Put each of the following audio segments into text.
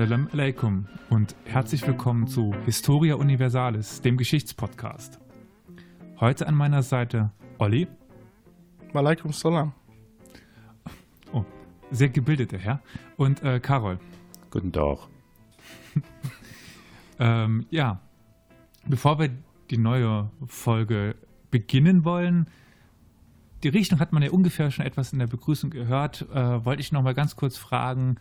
Salam alaikum und herzlich willkommen zu Historia Universalis, dem Geschichtspodcast. Heute an meiner Seite Olli. Malaikum salam. Oh, sehr gebildeter Herr. Und äh, Carol. Guten Tag. ähm, ja, bevor wir die neue Folge beginnen wollen, die Richtung hat man ja ungefähr schon etwas in der Begrüßung gehört, äh, wollte ich noch mal ganz kurz fragen,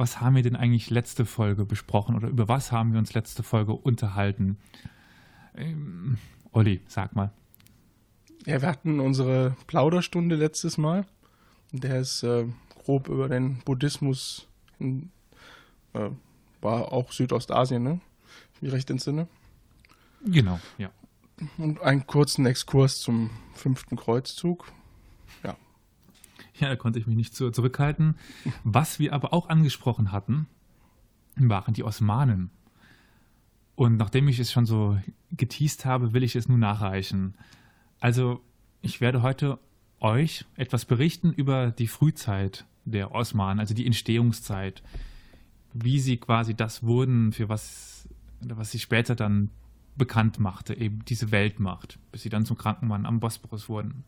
was haben wir denn eigentlich letzte Folge besprochen oder über was haben wir uns letzte Folge unterhalten? Ähm, Olli, sag mal. Ja, wir hatten unsere Plauderstunde letztes Mal. Der ist äh, grob über den Buddhismus in, äh, war auch Südostasien, ne? Wie recht entsinne. Genau, ja. Und einen kurzen Exkurs zum fünften Kreuzzug. Ja, da konnte ich mich nicht zu, zurückhalten. Was wir aber auch angesprochen hatten, waren die Osmanen. Und nachdem ich es schon so geteased habe, will ich es nun nachreichen. Also, ich werde heute euch etwas berichten über die Frühzeit der Osmanen, also die Entstehungszeit, wie sie quasi das wurden, für was, was sie später dann bekannt machte, eben diese Weltmacht, bis sie dann zum Krankenmann am Bosporus wurden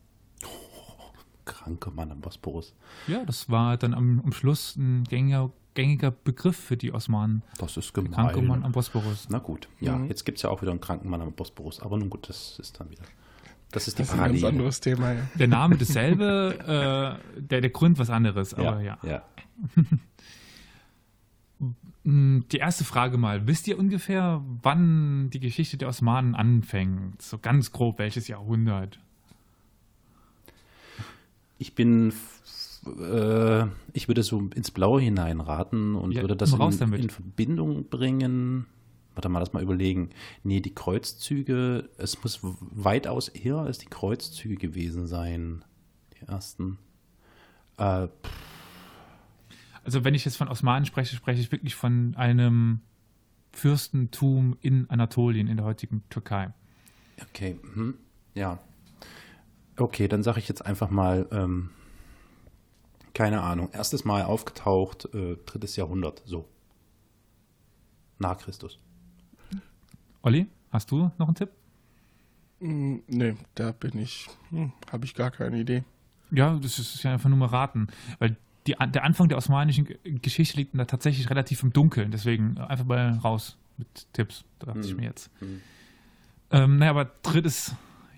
kranke Mann am Bosporus. Ja, das war dann am, am Schluss ein gängiger, gängiger Begriff für die Osmanen. Das ist gemein. Kranke Mann am Bosporus. Na gut, ja, mhm. jetzt gibt es ja auch wieder einen kranken Mann am Bosporus, aber nun gut, das ist dann wieder. Das ist die das ist ein ganz anderes Thema. Ja. Der Name dasselbe, äh, der, der Grund was anderes, aber ja. ja. ja. Die erste Frage mal, wisst ihr ungefähr, wann die Geschichte der Osmanen anfängt? So ganz grob, welches Jahrhundert? Ich bin, äh, ich würde so ins Blaue hineinraten und Ja, würde das in, in Verbindung bringen. Warte mal, lass mal überlegen. Nee, die Kreuzzüge, es muss weitaus eher als die Kreuzzüge gewesen sein. Die ersten. Äh, Also wenn ich jetzt von Osmanen spreche, spreche ich wirklich von einem Fürstentum in Anatolien, in der heutigen Türkei. okay, mhm. ja. Okay, dann sage ich jetzt einfach mal, ähm, keine Ahnung, erstes Mal aufgetaucht, äh, drittes Jahrhundert, so. Nach Christus. Olli, hast du noch einen Tipp? Hm, nee, da bin ich, hm, habe ich gar keine Idee. Ja, das ist ja einfach nur mal raten. Weil die, der Anfang der osmanischen Geschichte liegt da tatsächlich relativ im Dunkeln. Deswegen einfach mal raus mit Tipps, dachte ich Hm. mir jetzt. Hm. Ähm, naja, aber drittes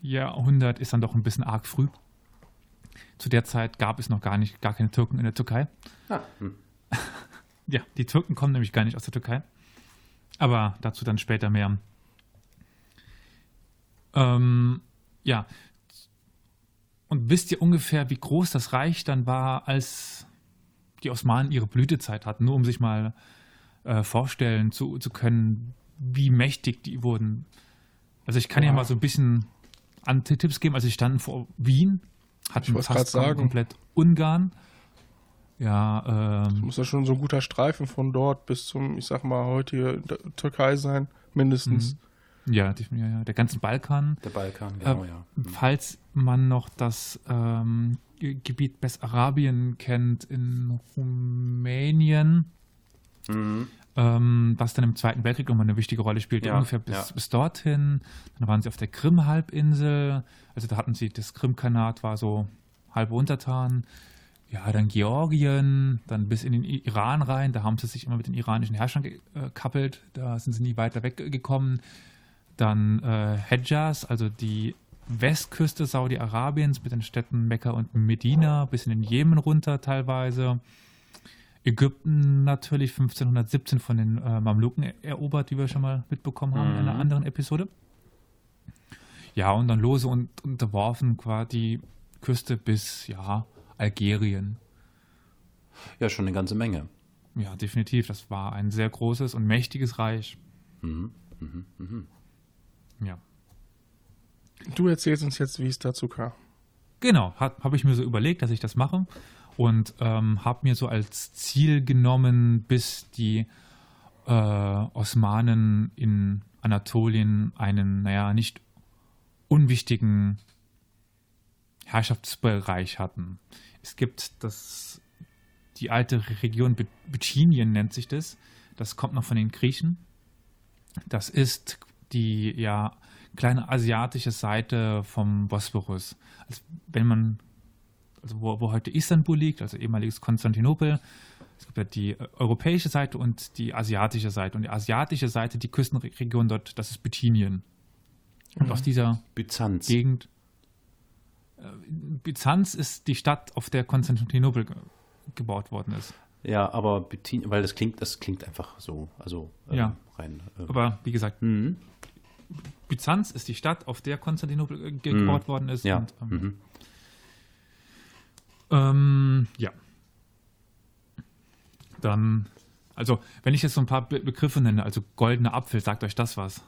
Jahrhundert ist dann doch ein bisschen arg früh. Zu der Zeit gab es noch gar nicht, gar keine Türken in der Türkei. Ah, hm. Ja, die Türken kommen nämlich gar nicht aus der Türkei. Aber dazu dann später mehr. Ähm, ja. Und wisst ihr ungefähr, wie groß das Reich dann war, als die Osmanen ihre Blütezeit hatten? Nur um sich mal äh, vorstellen zu, zu können, wie mächtig die wurden. Also ich kann ja Wow. mal so ein bisschen Antitipps geben. Also sie standen vor Wien, hatten fast komplett Ungarn. Ja, ähm, Muss ja schon so ein guter Streifen von dort bis zum, ich sag mal, heutige Türkei sein, mindestens. Ja, die, ja, ja, der ganze Balkan. Der Balkan, genau, Äh, ja. Falls man noch das ähm, Ge- Gebiet Bessarabien kennt in Rumänien, Mhm. Ähm, was dann im Zweiten Weltkrieg nochmal eine wichtige Rolle spielte, Ja, ungefähr bis, ja. bis dorthin. Dann waren sie auf der Krim-Halbinsel, also da hatten sie das Krimkanat, war so halb untertan. Ja, dann Georgien, dann bis in den Iran rein, da haben sie sich immer mit den iranischen Herrschern gekappelt, da sind sie nie weiter weggekommen. Dann äh, Hedjas, also die Westküste Saudi-Arabiens mit den Städten Mekka und Medina, bis in den Jemen runter teilweise. Ägypten natürlich 1517 von den äh, Mamluken er- erobert, wie wir schon mal mitbekommen haben in einer Mhm. anderen Episode. Ja, und dann lose und unterworfen quasi die Küste bis, ja, Algerien. Ja, schon eine ganze Menge. Ja, definitiv. Das war ein sehr großes und mächtiges Reich. Mhm. Mhm. Mhm. Ja. Du erzählst uns jetzt, wie es dazu kam. Genau, habe ich mir so überlegt, dass ich das mache und ähm, habe mir so als Ziel genommen, bis die äh, Osmanen in Anatolien einen, naja, nicht unwichtigen Herrschaftsbereich hatten. Es gibt das, die alte Region Bitschinien nennt sich das. Das kommt noch von den Griechen. Das ist die ja kleine asiatische Seite vom Bosporus. Also wenn man, also wo, wo heute Istanbul liegt, also ehemaliges Konstantinopel, es gibt ja die äh, europäische Seite und die asiatische Seite. Und die asiatische Seite, die Küstenregion dort, das ist Bithynien. Und aus dieser Byzanz. Gegend. äh, Byzanz ist die Stadt, auf der Konstantinopel ge gebaut worden ist. Ja, aber Bithyn, weil das klingt, das klingt einfach so, also ähm, Ja. rein. Äh, Aber wie gesagt, mhm. Byzanz ist die Stadt, auf der Konstantinopel äh, ge- gebaut worden ist. Ja. Und, ähm, Mhm. Ähm, ja. Dann, also, wenn ich jetzt so ein paar Be Begriffe nenne, also goldener Apfel, sagt euch das was?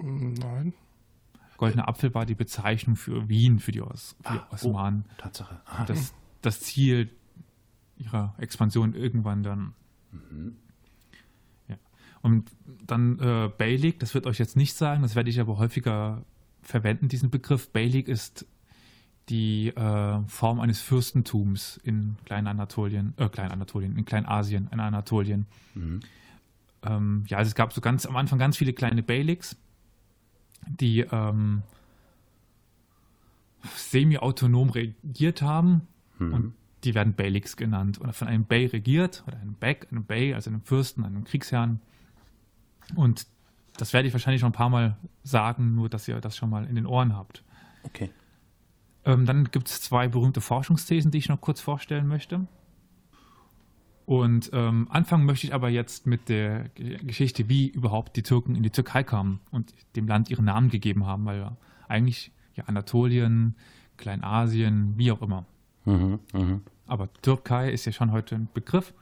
Nein. Goldener Apfel war die Bezeichnung für Wien, für die, Os für die Ah, oh. Osmanen. Tatsache. Ah, Das, das Ziel ihrer Expansion irgendwann dann. Ja. Und dann äh, Beylik, das wird euch jetzt nicht sagen, das werde ich aber häufiger verwenden, diesen Begriff. Beylik ist die äh, Form eines Fürstentums in Kleinanatolien, äh, Kleinanatolien, in Kleinasien, in Anatolien. Ähm, ja, also es gab so ganz am Anfang ganz viele kleine Beyliks, die ähm, semi-autonom regiert haben und die werden Beyliks genannt oder von einem Bey regiert oder einem Beg, einem Bey, also einem Fürsten, einem Kriegsherrn. Und das werde ich wahrscheinlich schon ein paar Mal sagen, nur dass ihr das schon mal in den Ohren habt. okay. Ähm, dann gibt es zwei berühmte Forschungsthesen, die ich noch kurz vorstellen möchte. Und ähm, anfangen möchte ich aber jetzt mit der Geschichte, wie überhaupt die Türken in die Türkei kamen und dem Land ihren Namen gegeben haben, weil ja eigentlich ja Anatolien, Kleinasien, wie auch immer. Mhm. Mhm. Aber Türkei ist ja schon heute ein Begriff.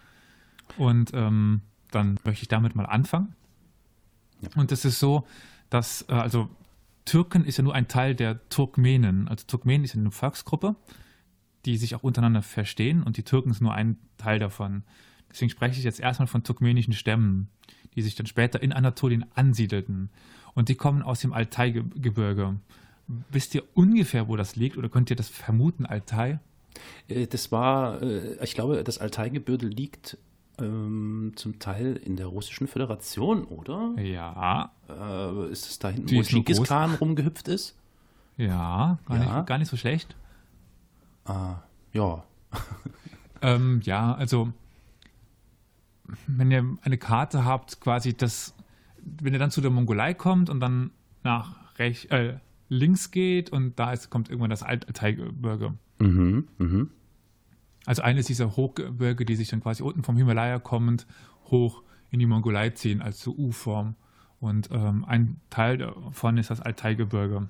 Und ähm, dann möchte ich damit mal anfangen. Und es ist so, dass, äh, also Türken ist ja nur ein Teil der Turkmenen. Also Turkmenen ist ja eine Volksgruppe, die sich auch untereinander verstehen und die Türken ist nur ein Teil davon. Deswegen spreche ich jetzt erstmal von turkmenischen Stämmen, die sich dann später in Anatolien ansiedelten. Und die kommen aus dem Altai-Gebirge. Wisst ihr ungefähr, wo das liegt oder könnt ihr das vermuten, Altai? Äh, Das war, äh, ich glaube, das Altaigebirge liegt ähm, zum Teil in der Russischen Föderation, oder? Ja, Äh, ist es da hinten, Die wo Genghis. Khan rumgehüpft ist? ja, gar, Ja. Nicht, gar nicht so schlecht. Ah, ja. Ähm, ja, also wenn ihr eine Karte habt, quasi das, wenn ihr dann zu der Mongolei kommt und dann nach rech, äh, links geht und da ist, kommt irgendwann das Alt- Altai-Gebirge. Mhm. Mhm. Also eines dieser Hochgebirge, die sich dann quasi unten vom Himalaya kommend hoch in die Mongolei ziehen, als so U-Form. Und ähm, ein Teil davon ist das Altai-Gebirge.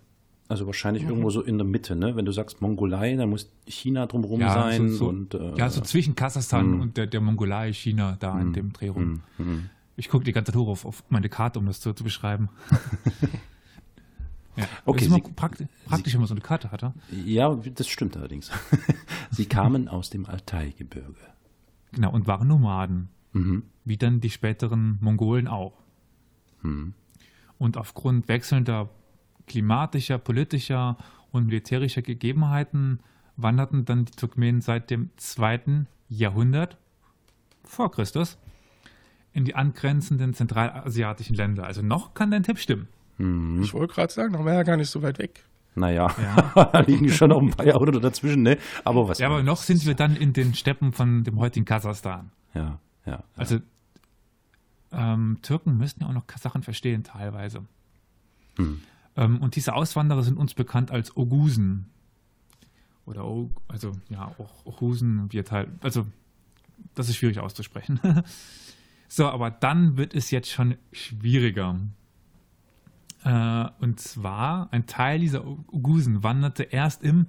Also wahrscheinlich irgendwo so in der Mitte, ne? Wenn du sagst Mongolei, dann muss China drumherum Ja, sein so, so, und äh, ja, so zwischen Kasachstan mm. und der, der Mongolei, China, da in dem Dreh rum. mm, mm. Ich gucke die ganze Zeit hoch auf, auf meine Karte, um das zu, zu beschreiben. ja. Okay, das ist immer praktisch, praktisch, wenn man so eine Karte hatte. Ja, das stimmt allerdings. Sie kamen aus dem Altaigebirge. Genau, und waren Nomaden. Mhm. Wie dann die späteren Mongolen auch. Mhm. Und aufgrund wechselnder klimatischer, politischer und militärischer Gegebenheiten wanderten dann die Turkmenen seit dem zweiten Jahrhundert vor Christus in die angrenzenden zentralasiatischen Länder. Also noch kann dein Tipp stimmen. Mhm. Ich wollte gerade sagen, da war ja gar nicht so weit weg. Naja, Ja. da liegen schon noch ein paar Jahrhunderte dazwischen, ne? Aber was? Ja, aber noch sind wir dann in den Steppen von dem heutigen Kasachstan. Ja, ja. Also ähm, Türken müssten ja auch noch Sachen verstehen teilweise. Hm. Ähm, und diese Auswanderer sind uns bekannt als Ogusen. Oder O- also ja, auch Ogusen wird halt, also das ist schwierig auszusprechen. so, aber dann wird es jetzt schon schwieriger. Äh, und zwar, ein Teil dieser Ogusen wanderte erst im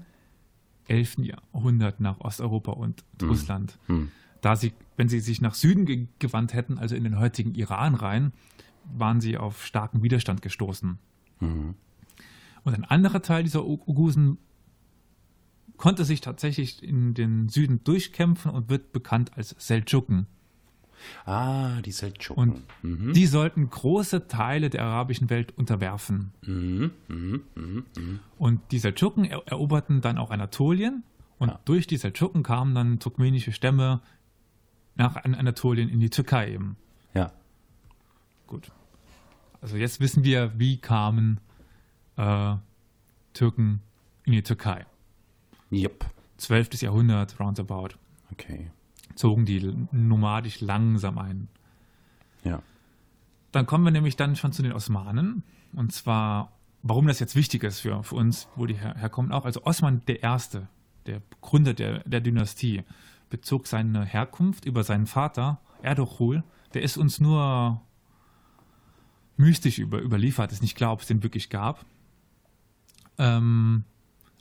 11. Jahrhundert nach Osteuropa und Russland. Hm. Da sie, wenn sie sich nach Süden ge gewandt hätten, also in den heutigen Iran rein, waren sie auf starken Widerstand gestoßen. Mhm. Und ein anderer Teil dieser Ogusen konnte sich tatsächlich in den Süden durchkämpfen und wird bekannt als Seldschuken. Ah, die Seldschuken. Und mhm. die sollten große Teile der arabischen Welt unterwerfen. Mhm. Mhm. Mhm. Mhm. Und die Seldschuken er eroberten dann auch Anatolien. Und Ja. durch die Seldschuken kamen dann turkmenische Stämme nach Anatolien in die Türkei eben. Ja. Gut. Also jetzt wissen wir, wie kamen äh, Türken in die Türkei. Yep. 12. Jahrhundert, roundabout, Okay. Zogen die nomadisch langsam ein. Ja. Dann kommen wir nämlich dann schon zu den Osmanen. Und zwar, warum das jetzt wichtig ist für, für uns, wo die her, herkommen auch. Also Osman der Erste, der Gründer der, der Dynastie, bezog seine Herkunft über seinen Vater, Erdoghul. Der ist uns nur mystisch über, überliefert, ist nicht klar, ob es den wirklich gab. Ähm,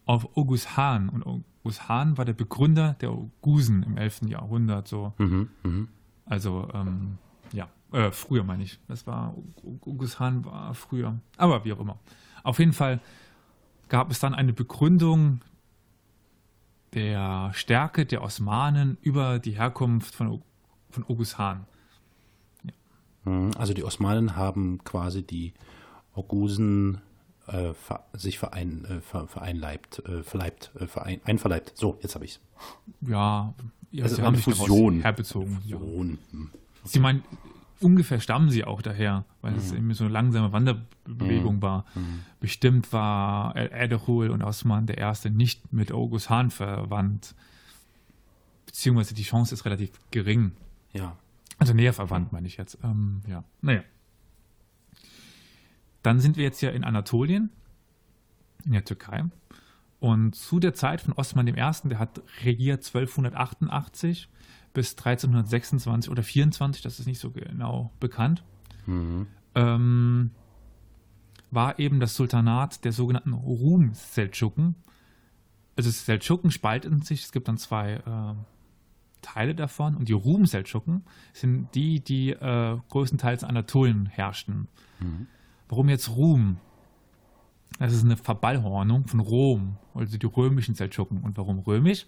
auf Oghuz Hahn. Und Oghuz Hahn war der Begründer der Ogusen im 11. Jahrhundert, so. Mhm. Mhm. Also, ähm, ja, äh, früher meine ich. Das war, Oghuz Hahn war früher. Aber wie auch immer. Auf jeden Fall gab es dann eine Begründung der Stärke der Osmanen über die Herkunft von, von Oghuz Hahn. Mhm. Also die Osmanen haben quasi die Ogusen äh, ver sich verein, äh, ver vereinleibt, äh, verleibt, äh, verein einverleibt. So, jetzt habe ich es. Ja, ja Also sie eine haben sich daraus Fusion. herbezogen. Ja. Hm. Sie meinen, ungefähr stammen sie auch daher, weil es eben so eine langsame Wanderbewegung war. Bestimmt war Er- Erdoghul und Osman der Erste nicht mit Oghuz Hahn verwandt. Beziehungsweise die Chance ist relativ gering. Ja. Also näher verwandt, meine ich jetzt. Ähm, ja, naja. Dann sind wir jetzt ja in Anatolien, in der Türkei. Und zu der Zeit von Osman I., der hat regiert 1288 bis 1326 oder 24, das ist nicht so genau bekannt, ähm, war eben das Sultanat der sogenannten Rum-Seldschuken. Also Seldschuken spalten sich, es gibt dann zwei äh, Teile davon und die Rum-Seldschuken sind die, die äh, größtenteils Anatolien herrschten. Warum jetzt Rum? Das ist eine Verballhornung von Rom, also die römischen Seldschuken. Und warum römisch?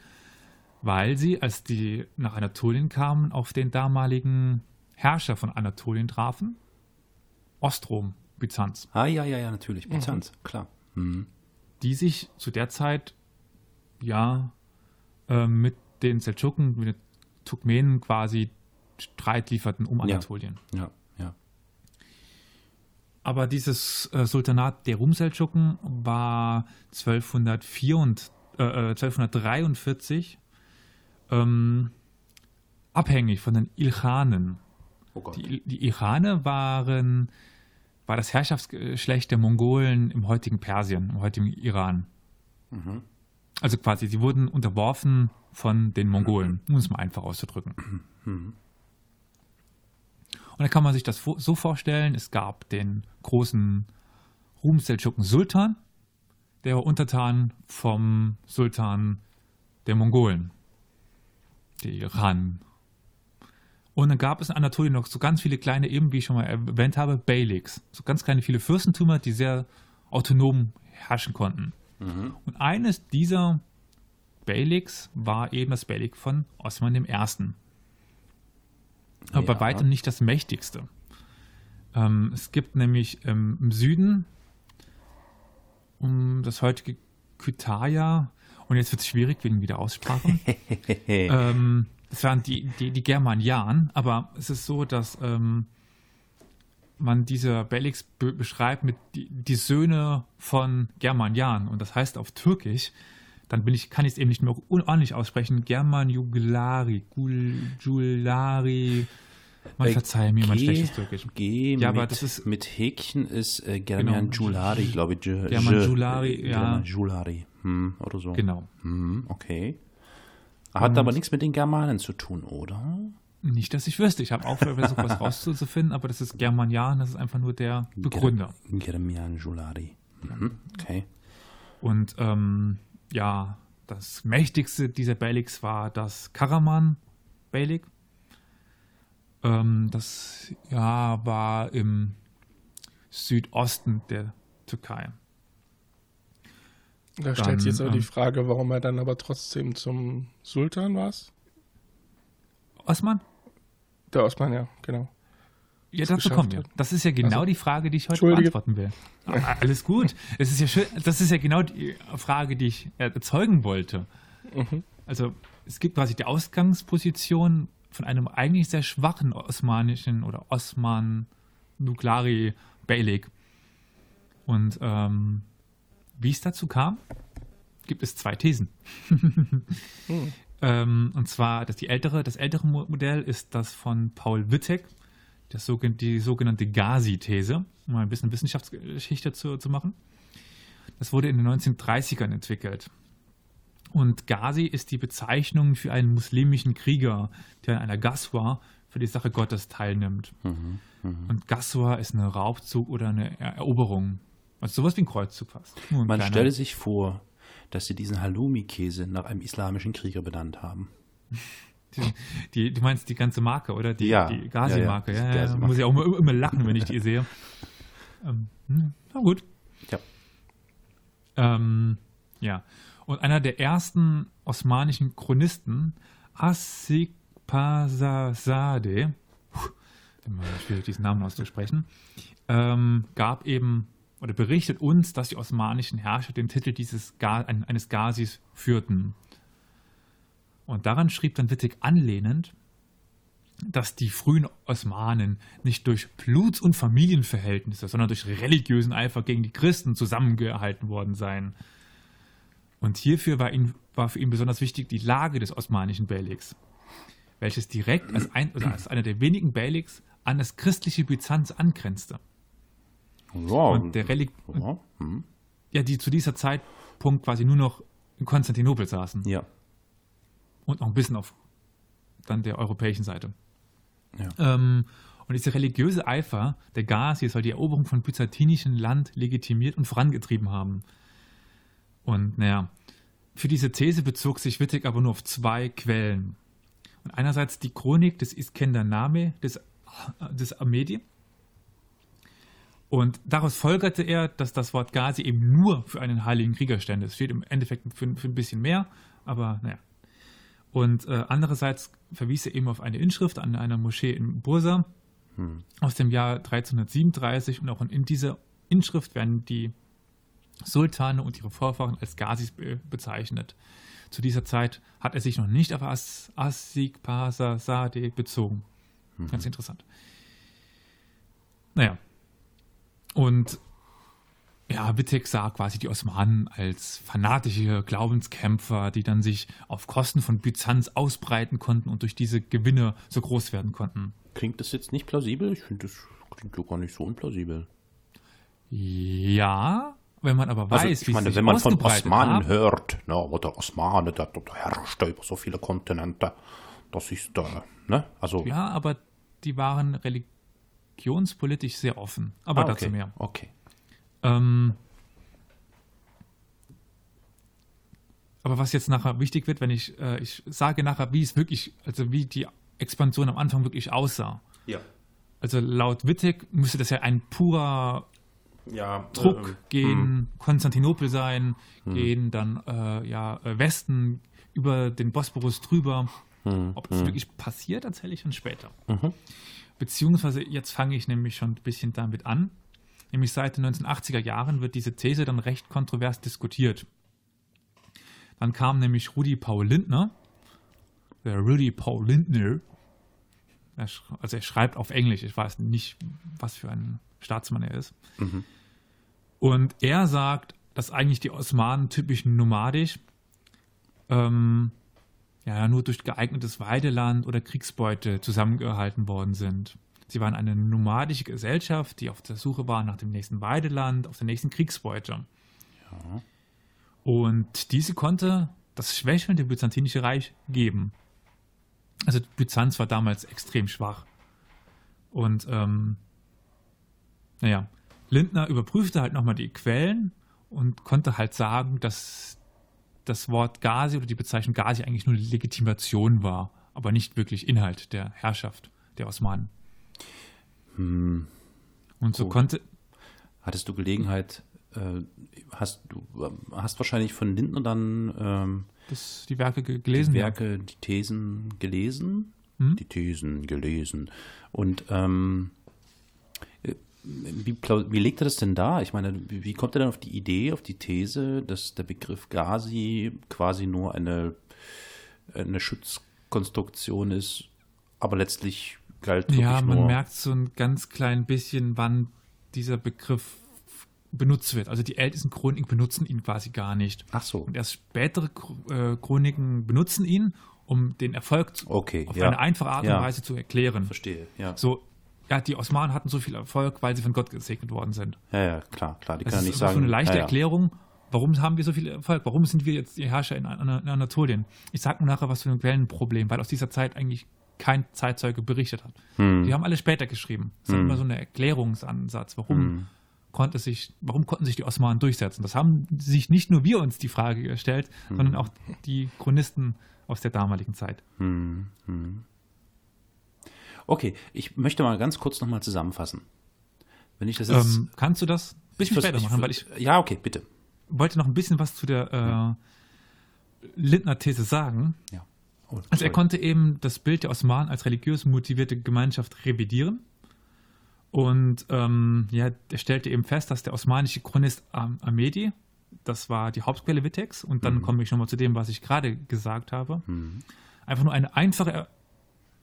Weil sie, als die nach Anatolien kamen, auf den damaligen Herrscher von Anatolien trafen, Ostrom, Byzanz, Ah, ja, ja, ja, natürlich. Byzanz, klar. Mhm. die sich zu der Zeit ja äh, mit den Seldschuken, mit den Turkmenen quasi Streit lieferten um. Anatolien. Ja, ja. Aber dieses äh, Sultanat der Rum-Seldschuken war 1204 und, äh, äh, 1243 ähm, abhängig von den Ilkhanen. Oh. Die, die Ilkhane waren war das Herrschaftsgeschlecht der Mongolen im heutigen Persien, im heutigen Iran. Also quasi, sie wurden unterworfen von den Mongolen, um es mal einfach auszudrücken. Und da kann man sich das so vorstellen, es gab den großen Rum-Seldschuken Sultan, der war untertan vom Sultan der Mongolen, der Iran. Und dann gab es in Anatolien noch so ganz viele kleine, eben wie ich schon mal erwähnt habe, Beyliks. So ganz kleine viele Fürstentümer, die sehr autonom herrschen konnten. Und eines dieser Beyliks war eben das Beylik von Osman I. Aber bei Ja. weitem nicht das mächtigste. Ähm, es gibt nämlich ähm, im Süden um das heutige Kütahya, und jetzt wird es schwierig wegen Wiederaussprache. ähm, das waren die, die, die Germanianen, aber es ist so, dass ähm, man diese Beyliks be beschreibt mit die, die Söhne von Germanian und das heißt auf Türkisch, dann bin ich, kann ich es eben nicht mehr ordentlich aussprechen, Germanjugulari, Gul, Julari, man Äh, verzeihe mir mein schlechtes Türkisch. G Ja, mit, aber das ist- mit Häkchen ist äh, German Genau. Julari, glaube ich. Ge- German Ge- Julari, ja. German Julari, hm, oder so. Genau. Hm, okay. Hat aber nichts mit den Germanen zu tun, oder? Nicht, dass ich wüsste. Ich habe auch versucht, was rauszufinden, aber das ist Germanian, das ist einfach nur der Begründer. German Julari. Mhm, okay. Und ähm, ja, das mächtigste dieser Beyliks war das Karaman Beylik. Ähm, das ja, war im Südosten der Türkei. Da stellt sich jetzt Dann, aber die ähm, Frage, warum er dann aber trotzdem zum Sultan war. Osman? Der Osman, ja, genau. Ja, dazu kommen wir. hat. Das ist ja genau Also, die Frage, die ich heute beantworten will. Ah, Alles gut. Es ist ja schön, das ist ja genau die Frage, die ich erzeugen wollte. Mhm. Also es gibt quasi die Ausgangsposition von einem eigentlich sehr schwachen osmanischen oder Osman Nuklari Beylik. Und ähm, wie es dazu kam, gibt es zwei Thesen. hm. ähm, und zwar, dass die ältere, das ältere Modell ist das von Paul Wittek, das, die sogenannte Ghazi-These, um ein bisschen Wissenschaftsgeschichte zu, zu machen. Das wurde in den 1930ern entwickelt. Und Ghazi ist die Bezeichnung für einen muslimischen Krieger, der an einer Gaswa für die Sache Gottes teilnimmt. Mhm, mh. Und Gaswa ist ein Raubzug oder eine Eroberung. Also sowas wie ein Kreuzzug fast. Man stelle sich vor, dass sie diesen Halloumi-Käse nach einem islamischen Krieger benannt haben. Die, du meinst die ganze Marke, oder? Die, ja. Die Gazi-Marke. Ja, ja, ja, ja. Muss ich auch immer, immer, lachen, wenn ich die sehe. Ähm, hm, na gut. Ja. Ähm, ja. Und einer der ersten osmanischen Chronisten, Asikpasazadeh, immer schwierig diesen Namen auszusprechen, ähm, gab eben oder berichtet uns, dass die osmanischen Herrscher den Titel dieses eines Ghazis führten. Und daran schrieb dann Wittig anlehnend, dass die frühen Osmanen nicht durch Bluts- und Familienverhältnisse, sondern durch religiösen Eifer gegen die Christen zusammengehalten worden seien. Und hierfür war, ihn, war für ihn besonders wichtig die Lage des osmanischen Beyliks, welches direkt als, ein, oder als einer der wenigen Beyliks an das christliche Byzanz angrenzte. Ja, und der Relik ja, hm. ja, die zu dieser Zeitpunkt quasi nur noch in Konstantinopel saßen. Ja. Und noch ein bisschen auf dann der europäischen Seite. Ja. Ähm, und dieser religiöse Eifer der Gazi soll die Eroberung von byzantinischem Land legitimiert und vorangetrieben haben. Und naja, für diese These bezog sich Wittig aber nur auf zwei Quellen. Und einerseits die Chronik des Iskender Name des, des Amedi und daraus folgerte er, dass das Wort Gazi eben nur für einen heiligen Krieger stände. Es steht im Endeffekt für, für ein bisschen mehr, aber naja. Und äh, andererseits verwies er eben auf eine Inschrift an einer Moschee in Bursa hm. aus dem Jahr 1337 und auch in dieser Inschrift werden die Sultane und ihre Vorfahren als Ghazis be bezeichnet. Zu dieser Zeit hat er sich noch nicht auf As Asik Pasa Sade bezogen. Mhm. Ganz interessant. Naja, und ja, Wittek sah quasi die Osmanen als fanatische Glaubenskämpfer, die dann sich auf Kosten von Byzanz ausbreiten konnten und durch diese Gewinne so groß werden konnten. Klingt das jetzt nicht plausibel? Ich finde, das klingt doch gar nicht so unplausibel. Ja, wenn man aber weiß, also, ich meine, wenn man von Osmanen haben, hört, na, aber der Osmane, der, der herrschte über so viele Kontinente, das ist, äh, ne, also. Ja, aber die waren religionspolitisch sehr offen. Aber ah, okay. dazu mehr. Okay. Ähm, aber was jetzt nachher wichtig wird, wenn ich, äh, ich sage nachher, wie es wirklich, also wie die Expansion am Anfang wirklich aussah. Ja. Also laut Wittig müsste das ja ein purer ja, Druck ähm, gehen hm. Konstantinopel sein, hm. gehen dann äh, ja äh, Westen über den Bosporus drüber. Hm. Ob das hm. wirklich passiert, erzähle ich dann später. Mhm. Beziehungsweise jetzt fange ich nämlich schon ein bisschen damit an. Nämlich seit den 1980er Jahren wird diese These dann recht kontrovers diskutiert. Dann kam nämlich Rudi Paul Lindner, der Rudy Paul Lindner, also er schreibt auf Englisch, ich weiß nicht, was für ein Staatsmann er ist. Mhm. Und er sagt, dass eigentlich die Osmanen typisch nomadisch ähm, ja, nur durch geeignetes Weideland oder Kriegsbeute zusammengehalten worden sind. Sie waren eine nomadische Gesellschaft, die auf der Suche war nach dem nächsten Weideland, auf der nächsten Kriegsbeute. Ja. Und diese konnte das schwächelnde byzantinische Reich geben. Also Byzanz war damals extrem schwach. Und ähm, naja, Lindner überprüfte halt nochmal die Quellen und konnte halt sagen, dass das Wort Gazi oder die Bezeichnung Gazi eigentlich nur Legitimation war, aber nicht wirklich Inhalt der Herrschaft der Osmanen. Hm. Und so oh. konnte. Hattest du Gelegenheit, äh, hast du hast wahrscheinlich von Lindner dann ähm, das, die Werke gelesen? Die Werke, ja. die Thesen gelesen? Hm? Die Thesen gelesen. Und ähm, wie, wie legt er das denn da? Ich meine, wie, wie kommt er denn auf die Idee, auf die These, dass der Begriff Gazi quasi nur eine, eine Schutzkonstruktion ist, aber letztlich galt Ja, wirklich man nur. merkt so ein ganz klein bisschen, wann dieser Begriff benutzt wird. Also die ältesten Chroniken benutzen ihn quasi gar nicht. Ach so. Und erst spätere äh, Chroniken benutzen ihn, um den Erfolg zu, Okay, auf ja. eine einfache Art Ja. und Weise zu erklären. Verstehe, ja. So, ja, die Osmanen hatten so viel Erfolg, weil sie von Gott gesegnet worden sind. Ja, ja, klar, klar. Die Das können ist nicht so eine leichte ja, ja. Erklärung. Warum haben wir so viel Erfolg? Warum sind wir jetzt die Herrscher in, An in Anatolien? Ich sage nur nachher was für ein Quellenproblem, weil aus dieser Zeit eigentlich kein Zeitzeuge berichtet hat. Hm. Die haben alle später geschrieben. Das ist immer so ein Erklärungsansatz. Warum, Hm. konnte sich, warum konnten sich die Osmanen durchsetzen? Das haben sich nicht nur wir uns die Frage gestellt, Hm. sondern auch die Chronisten aus der damaligen Zeit. Okay, ich möchte mal ganz kurz nochmal zusammenfassen. Wenn ich das jetzt. Ähm, kannst du das ein bisschen später machen? Weil ich ja, okay, bitte. wollte noch ein bisschen was zu der äh, Lindner-These sagen. Ja. Oh, Also er konnte eben das Bild der Osmanen als religiös motivierte Gemeinschaft revidieren. Und ähm, ja, er stellte eben fest, dass der osmanische Chronist Am Amedi, das war die Hauptquelle Wittex, und dann komme ich nochmal zu dem, was ich gerade gesagt habe, einfach nur eine einfache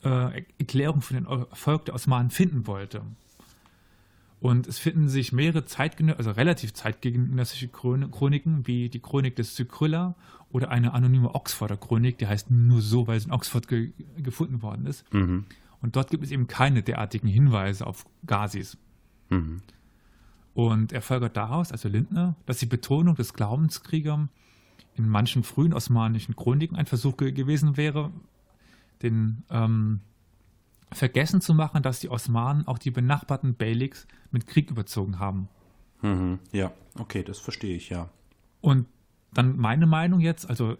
äh, Erklärung für den Erfolg der Osmanen finden wollte. Und es finden sich mehrere zeitgenö also relativ zeitgenössische Chron Chroniken, wie die Chronik des Cykrylla oder eine anonyme Oxforder Chronik, die heißt nur so, weil sie in Oxford ge gefunden worden ist. Mhm. Und dort gibt es eben keine derartigen Hinweise auf Ghazis. Mhm. Und er folgert daraus, also Lindner, dass die Betonung des Glaubenskriegers in manchen frühen osmanischen Chroniken ein Versuch ge gewesen wäre, den ähm, vergessen zu machen, dass die Osmanen auch die benachbarten Beyliks mit Krieg überzogen haben. Mhm. Ja, okay, das verstehe ich, ja. Und dann meine Meinung jetzt, also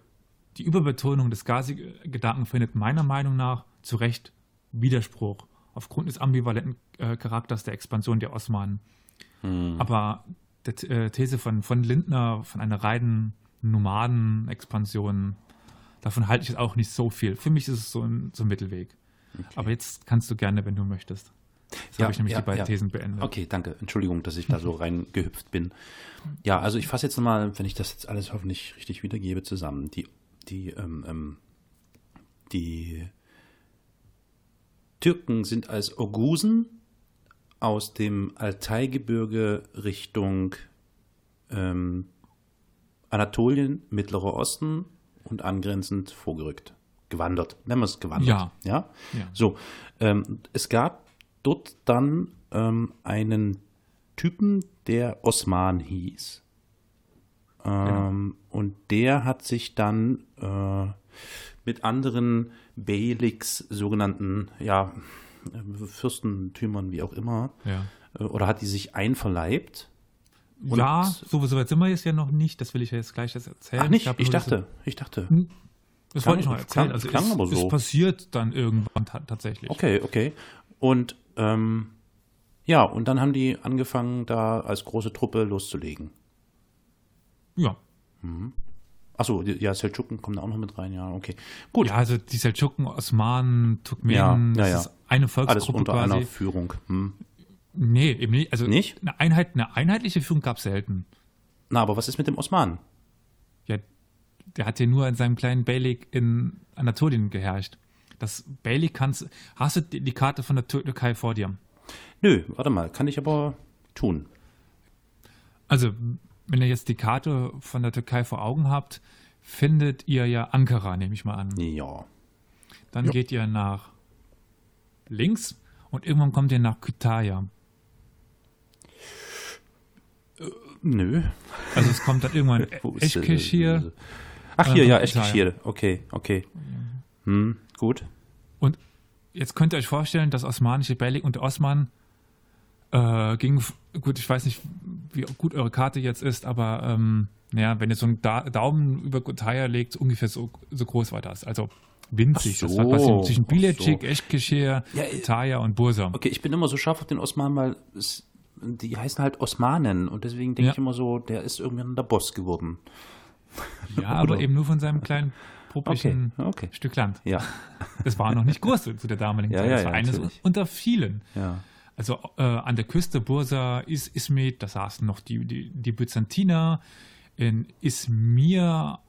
die Überbetonung des Ghazi-Gedanken findet meiner Meinung nach zu Recht Widerspruch aufgrund des ambivalenten äh, Charakters der Expansion der Osmanen. Aber der äh, These von, von Lindner, von einer reinen Nomaden-Expansion, davon halte ich jetzt auch nicht so viel. Für mich ist es so ein, so ein Mittelweg. Aber jetzt kannst du gerne, wenn du möchtest. Jetzt Ja, habe ich nämlich ja, die beiden ja. Thesen beendet. Okay, danke. Entschuldigung, dass ich da so reingehüpft bin. Ja, also ich fasse jetzt nochmal, wenn ich das jetzt alles hoffentlich richtig wiedergebe, zusammen. Die, die, ähm, ähm, die Türken sind als Ogusen aus dem Altaigebirge Richtung ähm, Anatolien, Mittlerer Osten und angrenzend vorgerückt. Gewandert. Nennen wir es gewandert. Ja. ja? Ja. So, ähm, es gab dort dann ähm, einen Typen, der Osman hieß. Ähm, Und der hat sich dann äh, mit anderen Beyliks, sogenannten ja, Fürstentümern, wie auch immer, Ja. äh, oder hat die sich einverleibt. Und- ja, so, so weit sind wir jetzt ja noch nicht. Das will ich ja jetzt gleich erzählen. Ach nicht, ich nur dachte, ich dachte. Das Klang- wollte ich noch erzählen. klang- Also klang es, aber so. es passiert dann irgendwann ta tatsächlich. Okay, okay. Und ähm, ja, und dann haben die angefangen, da als große Truppe loszulegen. Ja. Achso, ja, Seldschuken kommen da auch noch mit rein, ja, okay. Gut, ja, also die Seldschuken, Osmanen, Turkmenen, Ja, ja, das ja. ist eine alles Volksgruppe unter quasi. einer Führung. Hm. Nee, eben nicht. Also Nicht? Eine, Einheit, eine einheitliche Führung gab es selten. Na, aber was ist mit dem Osmanen? Ja, der hat ja nur in seinem kleinen Beylik in Anatolien geherrscht. Das Beylik kannst Hast du die, Karte von der Tür- Türkei vor dir? Nö, warte mal, kann ich aber tun. Also, wenn ihr jetzt die Karte von der Türkei vor Augen habt, findet ihr ja Ankara, nehme ich mal an. Ja. Dann Ja. geht ihr nach links und irgendwann kommt ihr nach Kütahya. Nö. Also es kommt dann irgendwann äh, Eschkeshir Ach, hier, Äh, ja. Eschkeshir. Okay, okay. Hm, gut. und jetzt könnt ihr euch vorstellen, das osmanische Beylik und Osman äh, ging, gut, ich weiß nicht, wie gut eure Karte jetzt ist, aber ähm, naja, wenn ihr so einen da Daumen über Kütahya legt, ungefähr so, so groß war das. Also winzig. Ach das war so, quasi zwischen Bilecik, so. Eschkeshir, Ja, äh, Kütahya und Bursa. Okay, ich bin immer so scharf auf den Osmanen, weil es, die heißen halt Osmanen und deswegen denke Ja. ich immer so, der ist irgendwann der Boss geworden. Ja, aber Oder? eben nur von seinem kleinen puppischen Okay, okay. Stück Land. Ja, Das war noch nicht groß zu, der damaligen Ja, Zeit. ja, das war ja, eines natürlich. unter vielen. ja. Also äh, an der Küste Bursa, Is Ismet, da saßen noch die, die, die Byzantiner. In Izmir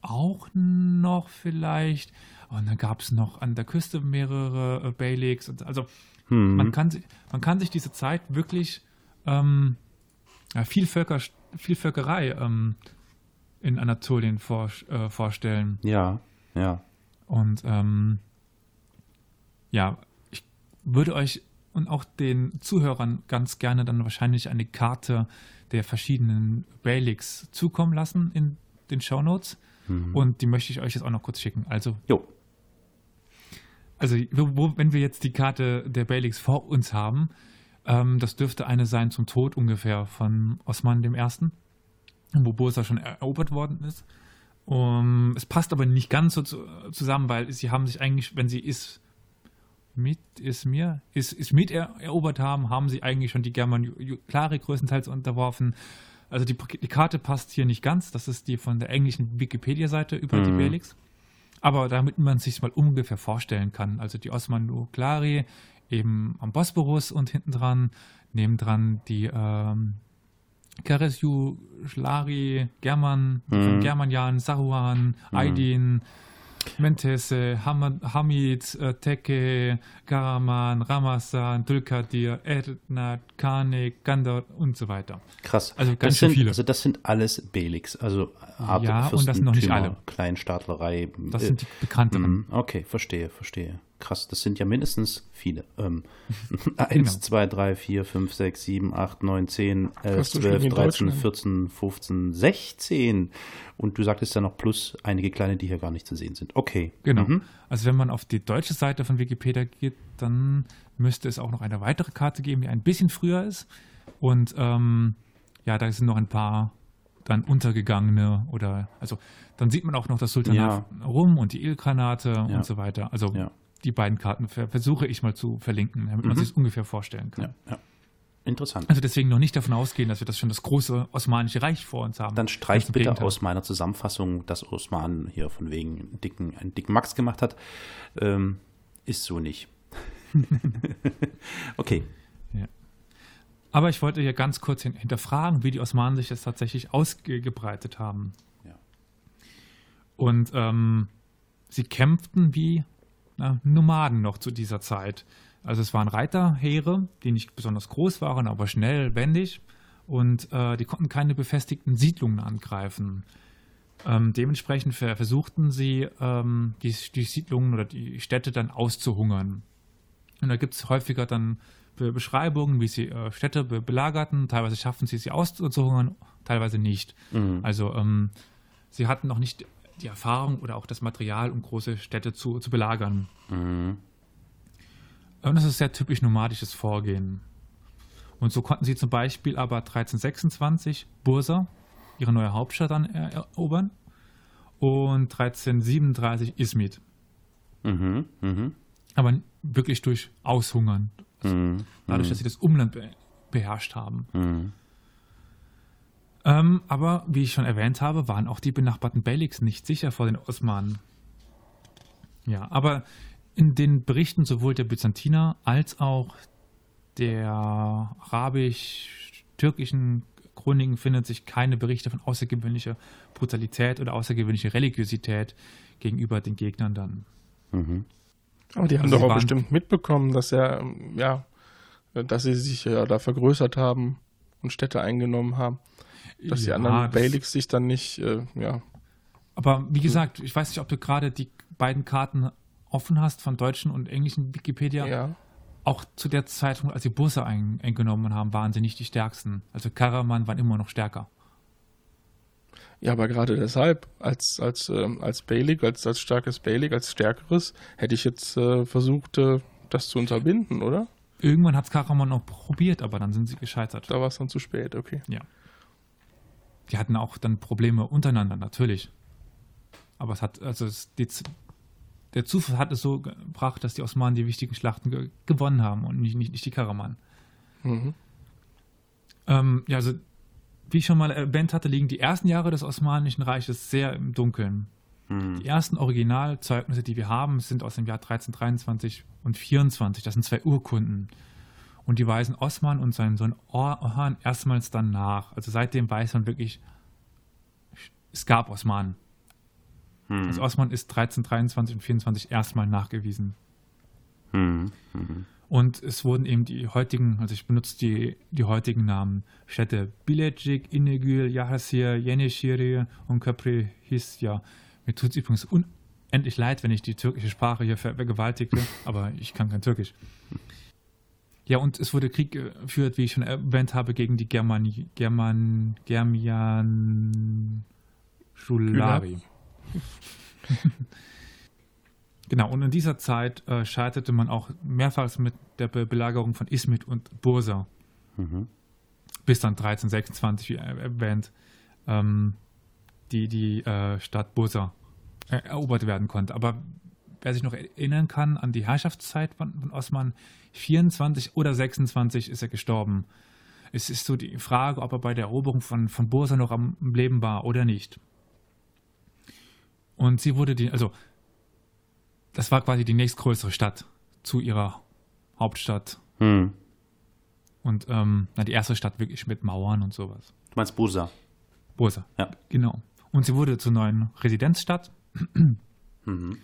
auch noch vielleicht. Und dann gab es noch an der Küste mehrere äh, Beyliks. Also Hm. man, kann, sich- man kann sich diese Zeit wirklich ähm, ja, viel, Völker, viel Völkerei ähm, in Anatolien vor, äh, vorstellen. Ja, ja. Und ähm, ja, ich würde euch und auch den Zuhörern ganz gerne dann wahrscheinlich eine Karte der verschiedenen Beyliks zukommen lassen in den Shownotes. Und die möchte ich euch jetzt auch noch kurz schicken. Also, Jo. also wo, wenn wir jetzt die Karte der Beyliks vor uns haben, ähm, das dürfte eine sein zum Tod ungefähr von Osman I., wo Bursa schon erobert worden ist. Um, es passt aber nicht ganz so zu, zusammen, weil sie haben sich eigentlich, wenn sie ist mit ist mir ist, ist mit er, erobert haben, haben sie eigentlich schon die Germanklare größtenteils unterworfen. Also die, die Karte passt hier nicht ganz. Das ist die von der englischen Wikipedia-Seite über die Mhm. Beyliks. Aber damit man sich mal ungefähr vorstellen kann. Also die Osmanuklari eben am Bosporus und hinten dran, nebendran die ähm, Keresju, Schlari, German, Mhm. Germanjan, Saruhan, Aydin, Mentese, Hamad, Hamid, äh, Teke, Karaman, Ramazan, Dulkadir, Erdnat, Kanek, Gandor und so weiter. Krass. Also ganz schön viele. Also das sind alles Beliks, also Ja, und das sind noch nicht Fürstentümer, alle. Kleinstaatlerei. Das äh, sind die bekannteren. Mhm, Okay, verstehe, verstehe. Krass, das sind ja mindestens viele. Ähm, Genau. 1, 2, 3, 4, 5, 6, 7, 8, 9, 10, 11, Fast so viel 12, wie in 13, Deutschland. 14, 15, 16. Und du sagtest ja noch plus einige kleine, die hier gar nicht zu sehen sind. Okay. Genau. Mhm. Also wenn man auf die deutsche Seite von Wikipedia geht, dann müsste es auch noch eine weitere Karte geben, die ein bisschen früher ist. Und ähm, ja, da sind noch ein paar dann untergegangene oder also dann sieht man auch noch das Sultanat rum und die Ilgranate Ja. und so weiter. Also Ja. Die beiden Karten ver versuche ich mal zu verlinken, damit man Mhm. sich es ungefähr vorstellen kann. Ja, ja. Interessant. Also deswegen noch nicht davon ausgehen, dass wir das schon das große Osmanische Reich vor uns haben. Dann streicht bitte Gegenteil. aus meiner Zusammenfassung, dass Osman hier von wegen einen dicken, einen dicken Max gemacht hat. Ähm, ist so nicht. okay. Aber ich wollte hier ganz kurz hin hinterfragen, wie die Osmanen sich das tatsächlich ausgebreitet haben. Ja. Und ähm, sie kämpften wie na, Nomaden noch zu dieser Zeit. Also es waren Reiterheere, die nicht besonders groß waren, aber schnell, wendig. Und äh, die konnten keine befestigten Siedlungen angreifen. Ähm, dementsprechend ver versuchten sie, ähm, die, die Siedlungen oder die Städte dann auszuhungern. Und da gibt es häufiger dann Be Beschreibungen, wie sie äh, Städte be belagerten. Teilweise schaffen sie sie auszuhungern, teilweise nicht. Mhm. Also ähm, sie hatten noch nicht die Erfahrung oder auch das Material, um große Städte zu, zu belagern. Mhm. Und das ist sehr typisch nomadisches Vorgehen. Und so konnten sie zum Beispiel aber 1326 Bursa, ihre neue Hauptstadt, dann er- erobern. Und 1337 Izmit. Mhm. Mhm. Aber wirklich durch Aushungern. Mhm. Dadurch, dass sie das Umland be beherrscht haben. Mhm. Ähm, aber wie ich schon erwähnt habe, waren auch die benachbarten Beyliks nicht sicher vor den Osmanen. Ja, aber in den Berichten sowohl der Byzantiner als auch der arabisch-türkischen Chroniken findet sich keine Berichte von außergewöhnlicher Brutalität oder außergewöhnlicher Religiosität gegenüber den Gegnern dann. Mhm. Aber die haben Also doch auch bestimmt mitbekommen, dass er, ähm, ja, äh, dass sie sich ja da vergrößert haben und Städte eingenommen haben. Dass die Ja, anderen das- Beyliks sich dann nicht, äh, ja, Aber wie gesagt, ich weiß nicht, ob du gerade die beiden Karten offen hast von deutschen und englischen Wikipedia. ja. Auch zu der Zeitung, als sie Busse ein, eingenommen haben, waren sie nicht die stärksten. Also Karaman waren immer noch stärker. Ja, aber gerade deshalb, als, als, ähm, als Beylik, als, als starkes Beylik, als stärkeres, hätte ich jetzt äh, versucht, äh, das zu unterbinden, oder? Irgendwann hat es Karaman noch probiert, aber dann sind sie gescheitert. Da war es dann zu spät, okay. Die hatten auch dann Probleme untereinander, natürlich. Aber es hat, also es, die, der Zufall hat es so gebracht, dass die Osmanen die wichtigen Schlachten ge gewonnen haben und nicht, nicht, nicht die Karaman. Mhm. Ähm, ja, also wie ich schon mal erwähnt hatte, liegen die ersten Jahre des Osmanischen Reiches sehr im Dunkeln. Mhm. Die ersten Originalzeugnisse, die wir haben, sind aus dem Jahr 1323 und 24. Das sind zwei Urkunden. Und die weisen Osman und seinen Sohn Or- Orhan erstmals dann nach. Also seitdem weiß man wirklich, es gab Osmanen. Hm. Also Osman ist 1323 und 24 erstmal nachgewiesen. Hm. Hm. Und es wurden eben die heutigen, also ich benutze die, die heutigen Namen, Städte Bilecik, Inegül, Yahasir, Yenişehir und Köprühisya. Mir tut es übrigens unendlich leid, wenn ich die türkische Sprache hier vergewaltige, aber ich kann kein Türkisch. Ja, und es wurde Krieg geführt, wie ich schon erwähnt habe, gegen die German, German, Germian Schulari. genau, und in dieser Zeit äh, scheiterte man auch mehrfach mit der Be Belagerung von Izmit und Bursa. Mhm. Bis dann 1326, wie erwähnt, ähm, die, die äh, Stadt Bursa erobert werden konnte. Aber wer sich noch erinnern kann an die Herrschaftszeit von, von Osman, 24 oder 26 ist er gestorben. Es ist so die Frage, ob er bei der Eroberung von, von Bursa noch am Leben war oder nicht. Und sie wurde die, also das war quasi die nächstgrößere Stadt zu ihrer Hauptstadt. Hm. Und ähm, na, die erste Stadt wirklich mit Mauern und sowas. Du meinst Bursa? Bursa. Ja. Genau. Und sie wurde zur neuen Residenzstadt. Mhm.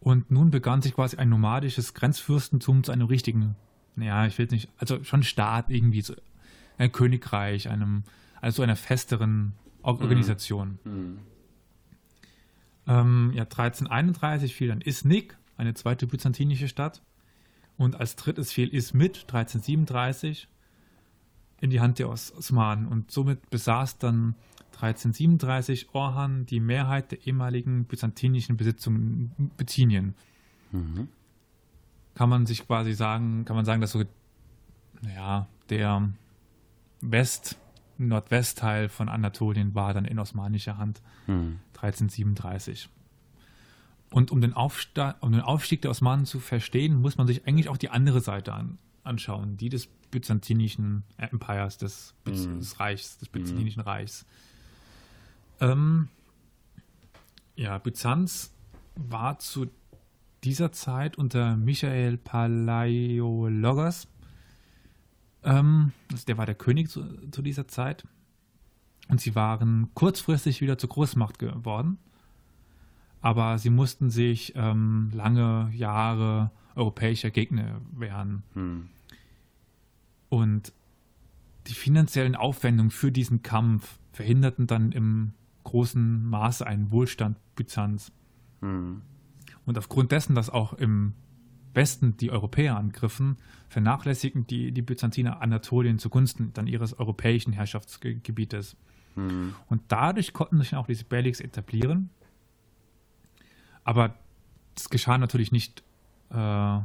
Und nun begann sich quasi ein nomadisches Grenzfürstentum zu einem richtigen, naja, ich will nicht, also schon Staat irgendwie, so ein Königreich, einem, also einer festeren Organisation. Mhm. Ähm, ja, 1331 fiel dann Isnik, eine zweite byzantinische Stadt. Und als drittes fiel Ismit 1337 in die Hand der Os Osmanen. Und somit besaß dann 1337 Orhan die Mehrheit der ehemaligen byzantinischen Besitzungen in Bithynien. Mhm. Kann man sich quasi sagen, kann man sagen, dass so, naja, der West, Nordwestteil von Anatolien war dann in osmanischer Hand Mhm. 1337. Und um den, Aufsta um den Aufstieg der Osmanen zu verstehen, muss man sich eigentlich auch die andere Seite an anschauen, die des byzantinischen Empires, des, Byz Mhm. des Reichs, des byzantinischen Reichs. Ähm, ja, Byzanz war zu dieser Zeit unter Michael Palaiologos, ähm, also der war der König zu, zu dieser Zeit, und sie waren kurzfristig wieder zur Großmacht geworden, aber sie mussten sich ähm, lange Jahre europäischer Gegner wehren. Mhm. Und die finanziellen Aufwendungen für diesen Kampf verhinderten dann im großen Maße einen Wohlstand Byzanz. Mhm. Und aufgrund dessen, dass auch im Westen die Europäer angriffen, vernachlässigten die, die Byzantiner Anatolien zugunsten dann ihres europäischen Herrschaftsgebietes. Mhm. Und dadurch konnten sich auch diese Beyliks etablieren. Aber das geschah natürlich nicht äh,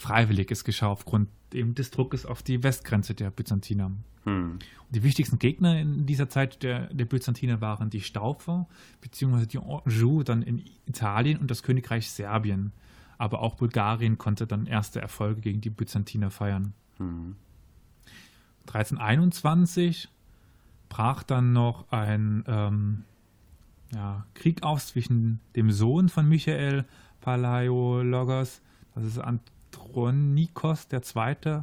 freiwillig. Es geschah aufgrund eben des Druckes auf die Westgrenze der Byzantiner. Und die wichtigsten Gegner in dieser Zeit der, der Byzantiner waren die Staufer, beziehungsweise die Anjou dann in Italien und das Königreich Serbien. Aber auch Bulgarien konnte dann erste Erfolge gegen die Byzantiner feiern. Mhm. 1321 brach dann noch ein ähm, ja, Krieg aus zwischen dem Sohn von Michael Palaiologos, das ist Andronikos II.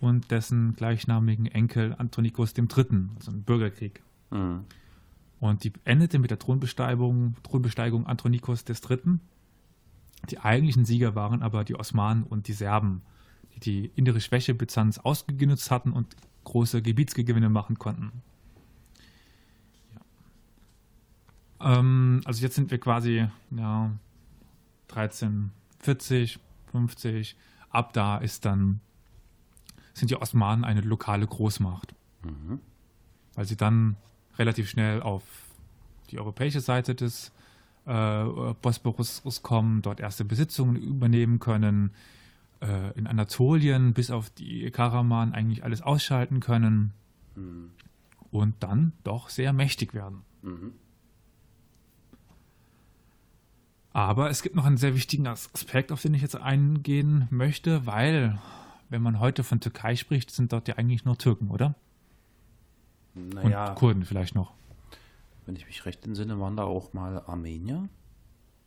und dessen gleichnamigen Enkel Antonikos III., also ein Bürgerkrieg. Mhm. Und die endete mit der Thronbesteigung, Thronbesteigung Antonikos III. Die eigentlichen Sieger waren aber die Osmanen und die Serben, die die innere Schwäche Byzanz ausgenutzt hatten und große Gebietsgewinne machen konnten. Ja. Ähm, also jetzt sind wir quasi ja, 1340, 50. Ab da ist dann sind die Osmanen eine lokale Großmacht, Mhm. weil sie dann relativ schnell auf die europäische Seite des äh, Bosporus kommen, dort erste Besitzungen übernehmen können, äh, in Anatolien bis auf die Karaman eigentlich alles ausschalten können Mhm. und dann doch sehr mächtig werden. Mhm. Aber es gibt noch einen sehr wichtigen As- Aspekt, auf den ich jetzt eingehen möchte, weil, wenn man heute von Türkei spricht, sind dort ja eigentlich nur Türken, oder? Naja, Und Kurden vielleicht noch. wenn ich mich recht entsinne, waren da auch mal Armenier.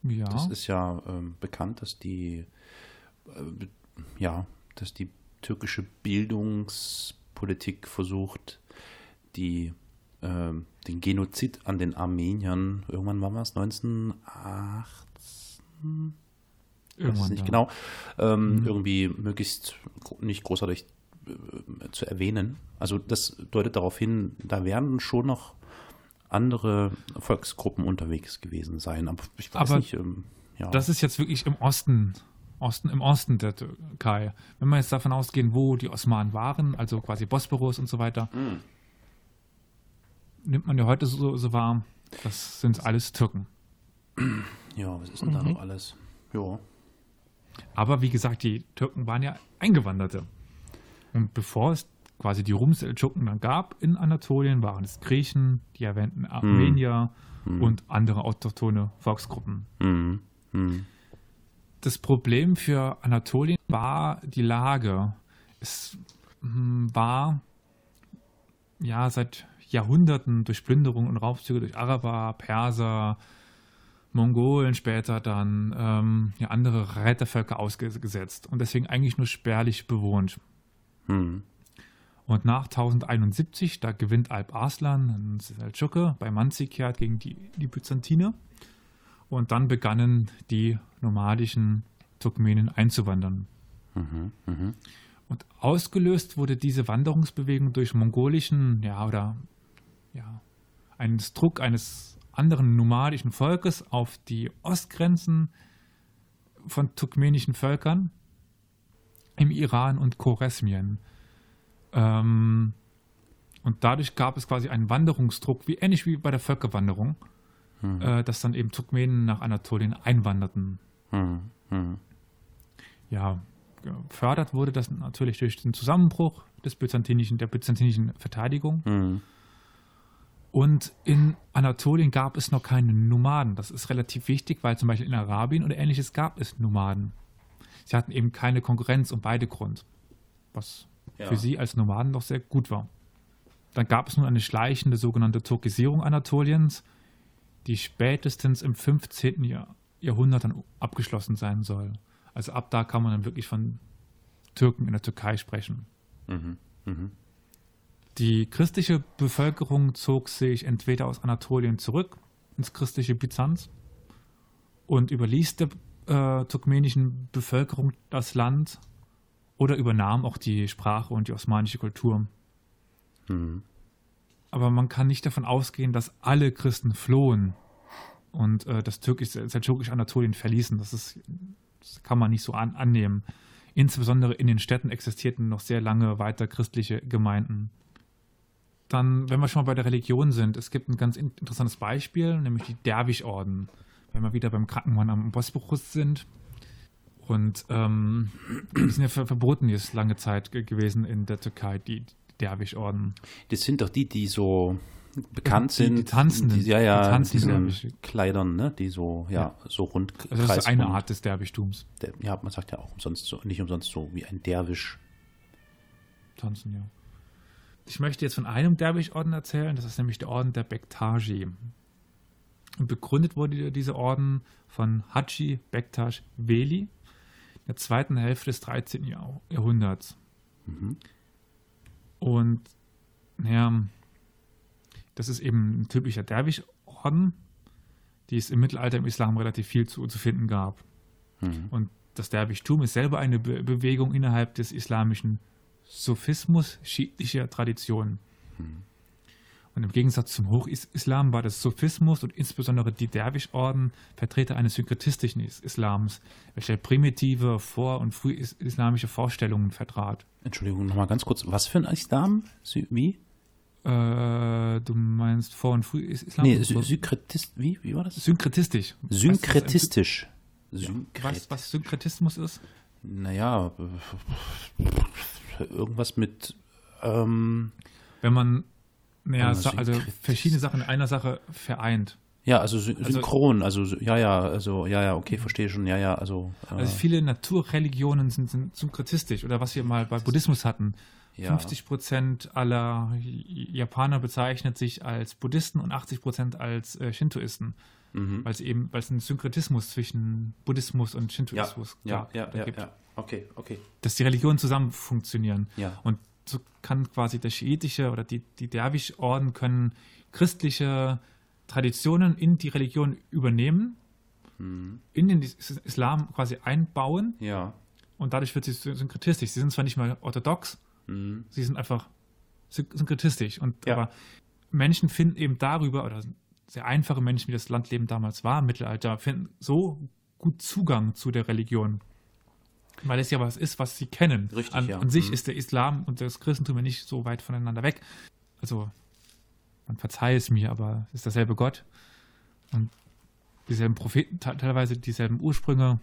Ja. Das ist ja ähm, bekannt, dass die, äh, ja, dass die türkische Bildungspolitik versucht, die ähm, den Genozid an den Armeniern, irgendwann war es 1918, Irgendwann nicht da. genau, ähm, Mhm. irgendwie möglichst nicht großartig äh, zu erwähnen. Also das deutet darauf hin, da werden schon noch andere Volksgruppen unterwegs gewesen sein. Aber ich weiß Aber nicht, ähm, ja. Das ist jetzt wirklich im Osten, Osten, im Osten der Türkei. Wenn wir jetzt davon ausgehen, wo die Osmanen waren, also quasi Bosporus und so weiter, Mhm. nimmt man ja heute so, so wahr, das sind alles Türken. ja, was ist denn da noch alles? Ja. Aber wie gesagt, die Türken waren ja Eingewanderte. Und bevor es quasi die Rum-Seldschuken dann gab in Anatolien, waren es Griechen, die erwähnten Armenier und andere autochthone Volksgruppen. Mhm. Mhm. Das Problem für Anatolien war die Lage. Es mm, war ja seit Jahrhunderten durch Plünderung und Raubzüge durch Araber, Perser, Mongolen später dann ähm, ja, andere Reitervölker ausgesetzt und deswegen eigentlich nur spärlich bewohnt. Mhm. Und nach 1071, da gewinnt Alp Arslan, ein Seldschuke, bei Manzikert gegen die, die Byzantiner. Und dann begannen die nomadischen Turkmenen einzuwandern. Mhm. Mhm. Und ausgelöst wurde diese Wanderungsbewegung durch mongolischen, ja, oder ja, einen Druck eines anderen nomadischen Volkes auf die Ostgrenzen von turkmenischen Völkern im Iran und Choresmien. Ähm, und dadurch gab es quasi einen Wanderungsdruck, wie ähnlich wie bei der Völkerwanderung, äh, dass dann eben Turkmenen nach Anatolien einwanderten. Mhm. Mhm. ja, gefördert wurde das natürlich durch den Zusammenbruch des byzantinischen, der byzantinischen Verteidigung. Und in Anatolien gab es noch keine Nomaden. Das ist relativ wichtig, weil zum Beispiel in Arabien oder ähnliches gab es Nomaden. Sie hatten eben keine Konkurrenz um beide Grund, was Ja. für sie als Nomaden doch sehr gut war. Dann gab es nun eine schleichende sogenannte Turkisierung Anatoliens, die spätestens im 15. Jahr, Jahrhundert dann abgeschlossen sein soll. Also ab da kann man dann wirklich von Türken in der Türkei sprechen. Mhm. Mhm. Die christliche Bevölkerung zog sich entweder aus Anatolien zurück ins christliche Byzanz und überließ der äh, turkmenischen Bevölkerung das Land oder übernahm auch die Sprache und die osmanische Kultur. Mhm. Aber man kann nicht davon ausgehen, dass alle Christen flohen und äh, das türkische, türkische Anatolien verließen. Das, ist, das kann man nicht so an, annehmen. Insbesondere in den Städten existierten noch sehr lange weiter christliche Gemeinden. Dann, wenn wir schon mal bei der Religion sind, es gibt ein ganz in- interessantes Beispiel, nämlich die Derwisch-Orden. Wenn wir wieder beim Krankenmann am Bosporus sind. Und ähm, die sind ja ver verboten jetzt lange Zeit ge gewesen in der Türkei, die Derwisch-Orden. Das sind doch die, die so bekannt Die- die sind. Tanzenden. Die, ja, ja, Die glaub Kleidern, ne? Die so, ja, Ja. so rund. Also das ist eine. Art des Derwichtums. Der, ja, man sagt ja auch umsonst so, nicht umsonst so wie ein Derwisch. Tanzen, ja. Ich möchte jetzt von einem Derwisch-Orden erzählen, das ist nämlich der Orden der Bektashi. Und begründet wurde dieser Orden von Haji Bektash Veli in der zweiten Hälfte des 13. Jahr Jahrhunderts. Mhm. Und naja, das ist eben ein typischer Derwisch-Orden, die es im Mittelalter im Islam relativ viel zu, zu finden gab. Mhm. Und das Derwischtum ist selber eine Be Bewegung innerhalb des islamischen Sufismus schiitischer Tradition. Und im Gegensatz zum Hochislam war das Sufismus und insbesondere die Derwisch-Orden Vertreter eines synkretistischen Is- Islams, welcher primitive vor- und frühislamische Vorstellungen vertrat. Entschuldigung, nochmal ganz kurz. Was für ein Islam? Wie? Äh, du meinst vor- und frühislam? Nee, Sy Synkretist, wie? Wie war das? Synkretistisch. Synkretistisch. Weißt du, Synkret Was, was Synkretismus ist? naja, irgendwas mit, ähm, Wenn man sa- also Synkretistisch. verschiedene Sachen in einer Sache vereint. ja, also, sy synchron, also, sy- ja, ja, also, ja, ja, okay, verstehe schon, ja, ja, also, äh, Also viele Naturreligionen sind, sind synkretistisch oder was wir mal bei Buddhismus hatten. ja. 50 Prozent aller Japaner bezeichnet sich als Buddhisten und 80 Prozent als äh, Shintoisten, Mhm. weil es eben, weil es einen Synkretismus zwischen Buddhismus und Ja, Shintoismus ja, gab- ja, ja, gibt. ja, okay, okay, dass die Religionen zusammen funktionieren. ja. Und so kann quasi der schiitische oder die, die Derwisch-Orden können christliche Traditionen in die Religion übernehmen, Mhm. in den Islam quasi einbauen Ja. und dadurch wird sie synkretistisch. Sie sind zwar nicht mal orthodox, Mhm. sie sind einfach syn- synkretistisch. Und Ja. aber Menschen finden eben darüber, oder sehr einfache Menschen, wie das Landleben damals war, im Mittelalter, finden so gut Zugang zu der Religion. Weil es ja was ist, was sie kennen. Richtig, an, ja. an sich Mhm. ist der Islam und das Christentum ja nicht so weit voneinander weg. Also, man verzeihe es mir, aber es ist derselbe Gott. Und dieselben Propheten, te- teilweise dieselben Ursprünge.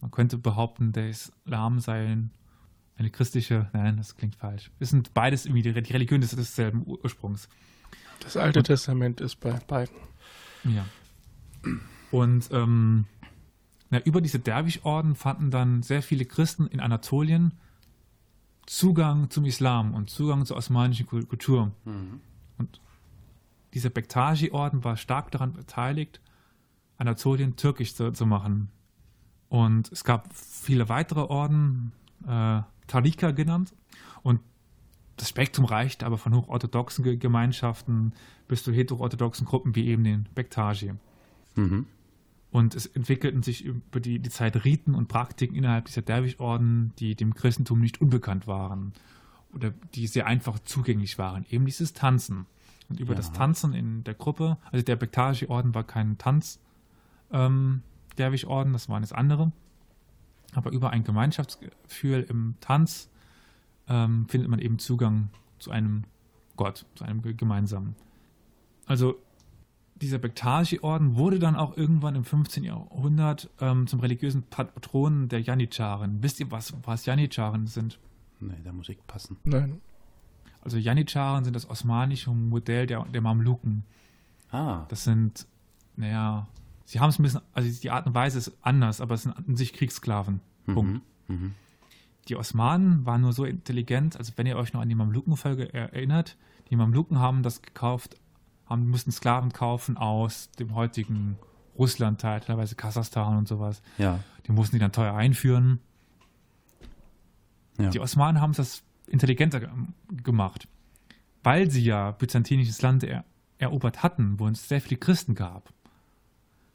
Man könnte behaupten, der Islam sei eine christliche, nein, das klingt falsch. Es sind beides irgendwie die, die Religion des, desselben Ur- Ursprungs. Das Alte Testament ist bei beiden. Ja. Und ähm, na, über diese Derwisch-Orden fanden dann sehr viele Christen in Anatolien Zugang zum Islam und Zugang zur osmanischen Kul- Kultur. Und dieser Bektashi-Orden war stark daran beteiligt, Anatolien türkisch zu, zu machen. Und es gab viele weitere Orden, äh, Tarika genannt. Und das Spektrum reichte aber von hochorthodoxen Ge- Gemeinschaften bis zu heteroorthodoxen Gruppen wie eben den Bektashi. Mhm. Und es entwickelten sich über die, die Zeit Riten und Praktiken innerhalb dieser Derwisch-Orden, die dem Christentum nicht unbekannt waren oder die sehr einfach zugänglich waren. Eben dieses Tanzen. Und über Ja. das Tanzen in der Gruppe, also der Bektashi-Orden war kein Tanz, ähm, Derwisch-Orden, das waren es andere. Aber über ein Gemeinschaftsgefühl im Tanz ähm, findet man eben Zugang zu einem Gott, zu einem ge- gemeinsamen. Also dieser Bektashi-Orden wurde dann auch irgendwann im 15. Jahrhundert ähm, zum religiösen Patron der Janitscharen. Wisst ihr, was, was Janitscharen sind? Nee, da muss ich passen. Nein. Also Janitscharen sind das osmanische Modell der, der Mamluken. Ah. Das sind, naja, sie haben es ein bisschen, also die Art und Weise ist anders, aber es sind an sich Kriegssklaven. Punkt. Mhm. Die Osmanen waren nur so intelligent, also wenn ihr euch noch an die Mamlukenfolge er erinnert, die Mamluken haben das gekauft, haben, mussten Sklaven kaufen aus dem heutigen Russland, teilweise Kasachstan und sowas. Ja. Die mussten die dann teuer einführen. Ja. Die Osmanen haben das intelligenter ge- gemacht. Weil sie ja byzantinisches Land er erobert hatten, wo es sehr viele Christen gab,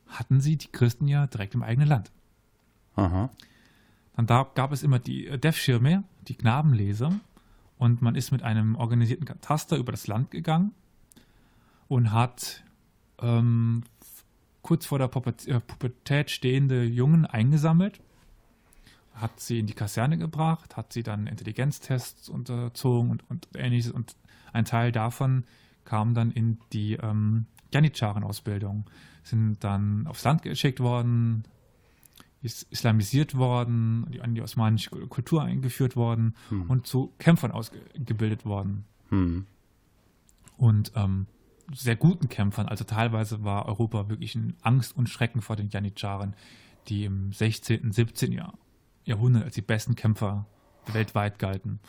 hatten sie die Christen ja direkt im eigenen Land. Aha. Dann da gab es immer die äh, Dev-Schirme, die Knabenleser, und man ist mit einem organisierten Kataster über das Land gegangen und hat ähm, kurz vor der Pubertät, äh, Pubertät stehende Jungen eingesammelt, hat sie in die Kaserne gebracht, hat sie dann Intelligenztests unterzogen und, und ähnliches und ein Teil davon kam dann in die ähm, Janitscharen-Ausbildung, sind dann aufs Land geschickt worden, is islamisiert worden, die- an die osmanische Kultur eingeführt worden und zu Kämpfern ausgebildet worden. Hm. Und ähm, sehr guten Kämpfern. Also teilweise war Europa wirklich in Angst und Schrecken vor den Janitscharen, die im 16., 17. Jahr, Jahrhundert als die besten Kämpfer weltweit galten.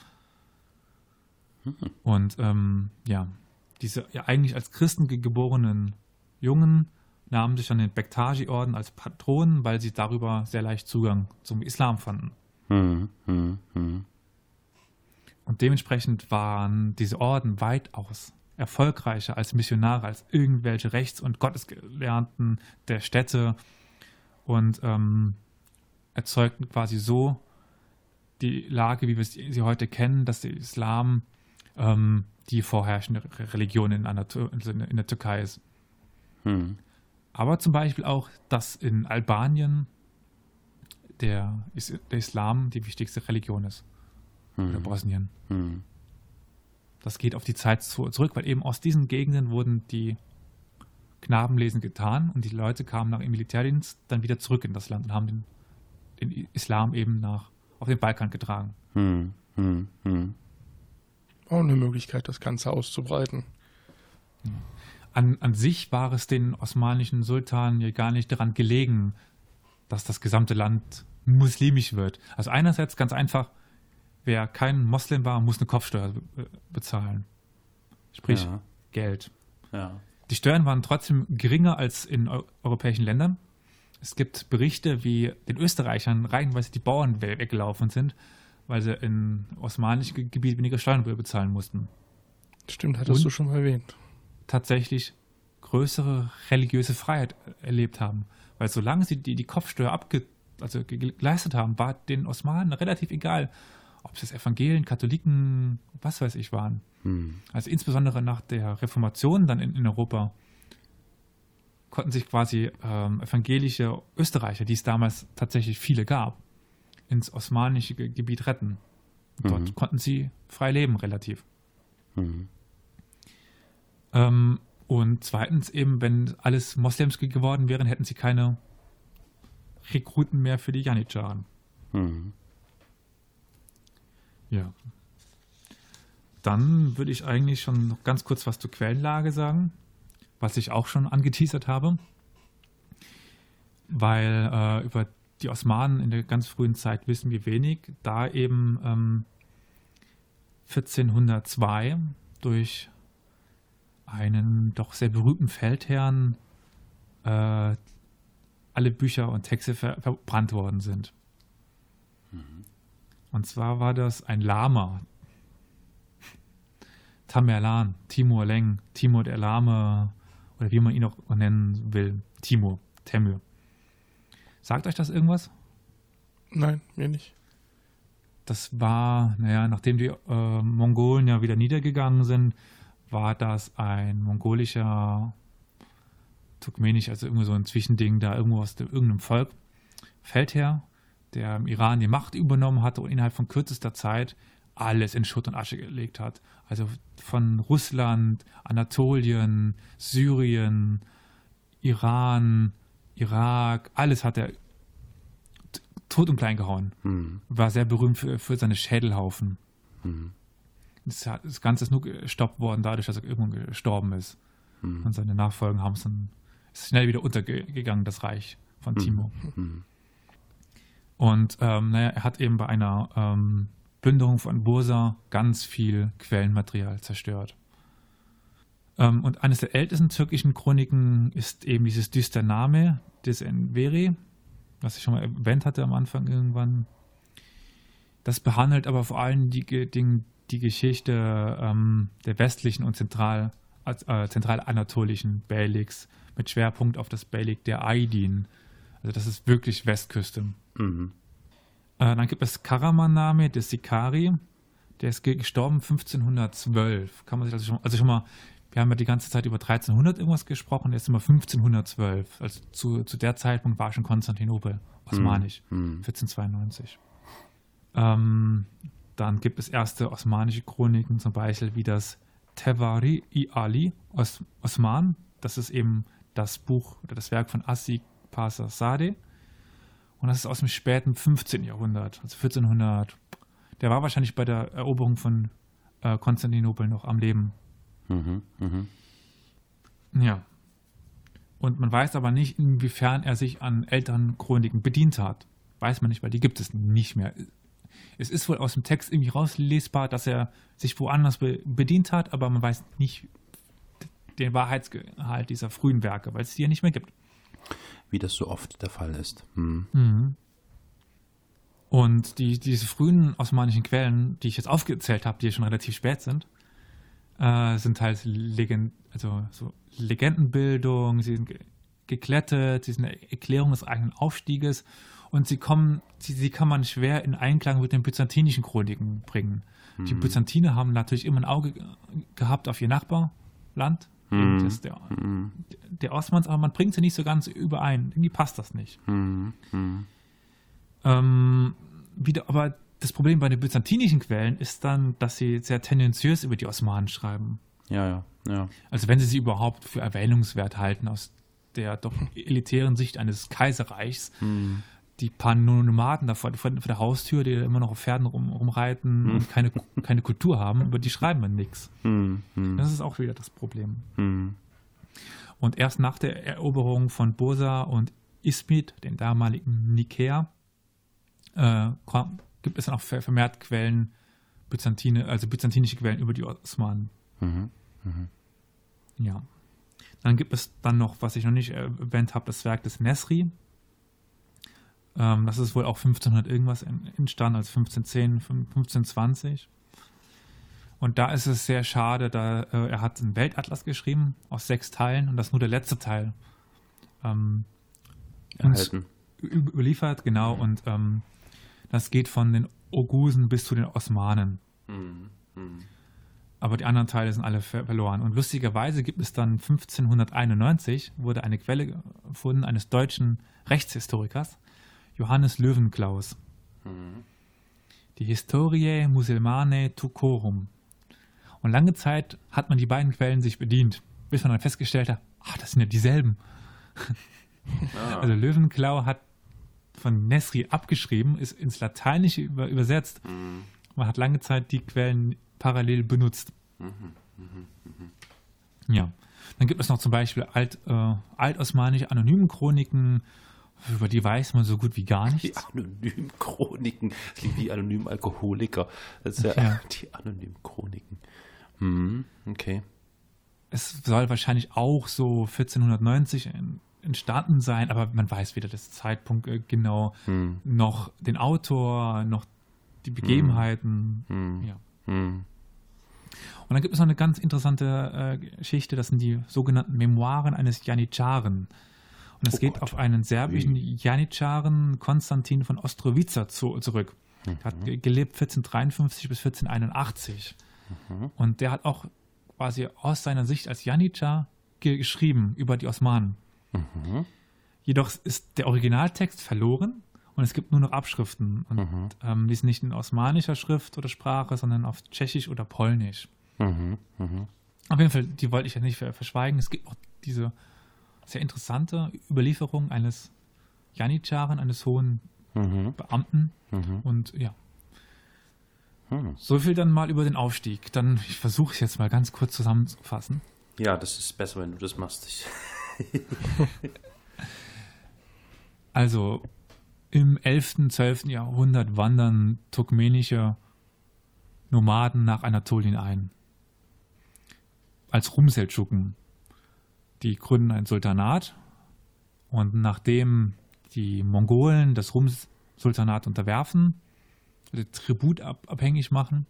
Und ähm, ja, diese ja eigentlich als Christen ge- geborenen Jungen nahmen sich dann den Bektashi-Orden als Patronen, weil sie darüber sehr leicht Zugang zum Islam fanden. Hm. Hm. Hm. Und dementsprechend waren diese Orden weitaus erfolgreicher als Missionare, als irgendwelche Rechts- und Gottesgelernten der Städte und ähm, erzeugten quasi so die Lage, wie wir sie heute kennen, dass der Islam ähm, die vorherrschende Re- Religion in, Anato- in der Türkei ist. Hm. Aber zum Beispiel auch, dass in Albanien der, Is der Islam die wichtigste Religion ist. Oder Bosnien. Hm. Das geht auf die Zeit zu- zurück, weil eben aus diesen Gegenden wurden die Knabenlesen getan und die Leute kamen nach ihrem Militärdienst dann wieder zurück in das Land und haben den, den Islam eben nach auf den Balkan getragen. Hm. Hm. Hm. Auch eine Möglichkeit, das Ganze auszubreiten. An, an sich war es den osmanischen Sultanen ja gar nicht daran gelegen, dass das gesamte Land muslimisch wird. Also einerseits ganz einfach, wer kein Moslem war, muss eine Kopfsteuer be bezahlen. Sprich, Ja. Geld. Ja. Die Steuern waren trotzdem geringer als in eu europäischen Ländern. Es gibt Berichte, wie den Österreichern reihenweise die Bauern we- weggelaufen sind, weil sie in osmanischen Gebiet weniger Steuern bezahlen mussten. Stimmt, hattest Und? du schon mal erwähnt. Tatsächlich größere religiöse Freiheit erlebt haben. Weil solange sie die, die Kopfsteuer abge, also ge- geleistet haben, war den Osmanen relativ egal, ob es jetzt Evangelien, Katholiken, was weiß ich waren. Hm. Also insbesondere nach der Reformation dann in, in Europa konnten sich quasi ähm, evangelische Österreicher, die es damals tatsächlich viele gab, ins osmanische Ge- Gebiet retten. Dort Mhm. konnten sie frei leben, relativ. Hm. Ähm, und zweitens eben, wenn alles Moslems ge- geworden wären, hätten sie keine Rekruten mehr für die Janitscharen. Hm. Ja. Dann würde ich eigentlich schon noch ganz kurz was zur Quellenlage sagen, was ich auch schon angeteasert habe. Weil äh, über die Osmanen in der ganz frühen Zeit wissen wir wenig, da eben ähm, 1402 durch einen doch sehr berühmten Feldherrn äh, alle Bücher und Texte ver verbrannt worden sind. Und zwar war das ein Lama. Tamerlan, Timur Leng, Timur der Lame, oder wie man ihn auch nennen will, Timur, Temür. Sagt euch das irgendwas? Nein, mir nicht. Das war, naja, nachdem die äh, Mongolen ja wieder niedergegangen sind, war das ein mongolischer, turkmenisch, also irgendwie so ein Zwischending da irgendwo aus dem, irgendeinem Volk, Feldherr, der im Iran die Macht übernommen hatte und innerhalb von kürzester Zeit alles in Schutt und Asche gelegt hat. Also von Russland, Anatolien, Syrien, Iran, Irak, alles hat er tot und klein gehauen Hm. war sehr berühmt für, für seine Schädelhaufen. Hm. Das, das Ganze ist nur gestoppt worden dadurch, dass er irgendwann gestorben ist. Hm. Und seine Nachfolgen haben es dann ist schnell wieder untergegangen, das Reich von Timo. Und ähm, naja, er hat eben bei einer ähm, Plünderung von Bursa ganz viel Quellenmaterial zerstört. Ähm, und eines der ältesten türkischen Chroniken ist eben dieses Düstername des Enveri, was ich schon mal erwähnt hatte am Anfang irgendwann. Das behandelt aber vor allem die, die, die Geschichte ähm, der westlichen und zentral, äh, zentralanatolischen Beyliks mit Schwerpunkt auf das Beylik der Aydin. Also das ist wirklich Westküste. Mhm. Äh, dann gibt es Karaman-Name des Sikari. Der ist ge- gestorben 1512. Kann man sich also schon, also schon mal, wir haben ja die ganze Zeit über 1300 irgendwas gesprochen, der ist immer 1512. Also zu, zu der Zeitpunkt war schon Konstantinopel osmanisch. Hm. 1492. Ähm, dann gibt es erste osmanische Chroniken, zum Beispiel wie das Tevari i Ali Os Osman. Das ist eben das Buch oder das Werk von Assi Pasha Sade. Und das ist aus dem späten 15. Jahrhundert, also 1400. Der war wahrscheinlich bei der Eroberung von äh, Konstantinopel noch am Leben. Mhm. Mhm. Ja. Und man weiß aber nicht, inwiefern er sich an älteren Chroniken bedient hat. Weiß man nicht, weil die gibt es nicht mehr. Es ist wohl aus dem Text irgendwie rauslesbar, dass er sich woanders be bedient hat, aber man weiß nicht den Wahrheitsgehalt dieser frühen Werke, weil es die ja nicht mehr gibt. Wie das so oft der Fall ist. Hm. Mhm. Und die, diese frühen osmanischen Quellen, die ich jetzt aufgezählt habe, die schon relativ spät sind, äh, sind halt Legend, also so Legendenbildung, sie sind ge geklettet, sie sind eine Erklärung des eigenen Aufstieges und sie kommen, sie, sie kann man schwer in Einklang mit den byzantinischen Chroniken bringen. Die Byzantiner haben natürlich immer ein Auge ge- gehabt auf ihr Nachbarland, Mhm. das der, Mhm. der Osmans, aber man bringt sie nicht so ganz überein. Irgendwie passt das nicht. Mhm. Mhm. Ähm, wieder, aber das Problem bei den byzantinischen Quellen ist dann, dass sie sehr tendenziös über die Osmanen schreiben. Ja, ja, ja. Also wenn sie sie überhaupt für erwähnungswert halten aus der doch elitären Sicht eines Kaiserreichs. Mhm. Die paar Nomaden da vor, vor der Haustür, die immer noch auf Pferden rum, rumreiten und keine, keine Kultur haben, über die schreiben wir nichts. Mhm. Mhm. Das ist auch wieder das Problem. Mhm. Und erst nach der Eroberung von Bursa und Ismit, den damaligen Nikäa, äh, gibt es dann auch ver- vermehrt Quellen, Byzantine, also byzantinische Quellen über die Osmanen. Mhm. Ja. Dann gibt es dann noch, was ich noch nicht erwähnt habe, das Werk des Nesri. Ähm, das ist wohl auch 1500 irgendwas entstanden, also 1510, 1520. Und da ist es sehr schade, da äh, er hat einen Weltatlas geschrieben aus sechs Teilen und das ist nur der letzte Teil ähm, uns überliefert, genau. Und ähm, das geht von den Ogusen bis zu den Osmanen. Mhm. Mhm. Aber die anderen Teile sind alle verloren. Und lustigerweise gibt es dann 1591 wurde eine Quelle gefunden eines deutschen Rechtshistorikers, Johannes Löwenklaus. Mhm. Die Historiae Musulmane Tucorum. Und lange Zeit hat man die beiden Quellen sich bedient, bis man dann festgestellt hat, ach, das sind ja dieselben. Ah. Also Löwenklau hat von Nesri abgeschrieben, ist ins Lateinische über, übersetzt. Mhm. Man hat lange Zeit die Quellen parallel benutzt. Mhm. Mhm. mhm. Ja. Dann gibt es noch zum Beispiel alt, äh, altosmanische Anonymchroniken, über die weiß man so gut wie gar nichts. Die anonymen Chroniken, das klingt wie anonym Alkoholiker. Das ist ja, ja. die anonymen Chroniken. Mhm, okay. Es soll wahrscheinlich auch so 1490 entstanden sein, aber man weiß weder das Zeitpunkt äh, genau, hm. noch den Autor, noch die Begebenheiten. Hm. Ja. Hm. Und dann gibt es noch eine ganz interessante äh, Geschichte, das sind die sogenannten Memoiren eines Janitscharen. Und es oh geht Gott. auf einen serbischen Janitscharen Konstantin von Ostrowica zu, zurück. Mhm. Er hat gelebt 1453 bis 1481. Mhm. Und der hat auch quasi aus seiner Sicht als Janitschar geschrieben über die Osmanen. Mhm. Jedoch ist der Originaltext verloren und es gibt nur noch Abschriften. Und mhm. ähm, die sind nicht in osmanischer Schrift oder Sprache, sondern auf Tschechisch oder Polnisch. Mhm. mhm. Auf jeden Fall, die wollte ich ja nicht verschweigen. Es gibt auch diese sehr interessante Überlieferung eines Janitscharen, eines hohen mhm. Beamten. Mhm. Und ja. Hm. So viel dann mal über den Aufstieg. Dann, ich versuche es jetzt mal ganz kurz zusammenzufassen. Ja, das ist besser, wenn du das machst. Also im 11., 12. Jahrhundert wandern turkmenische Nomaden nach Anatolien ein. Als Rumseldschuken. Die gründen ein Sultanat und nachdem die Mongolen das Rum-Sultanat unterwerfen, also Tribut abhängig machen,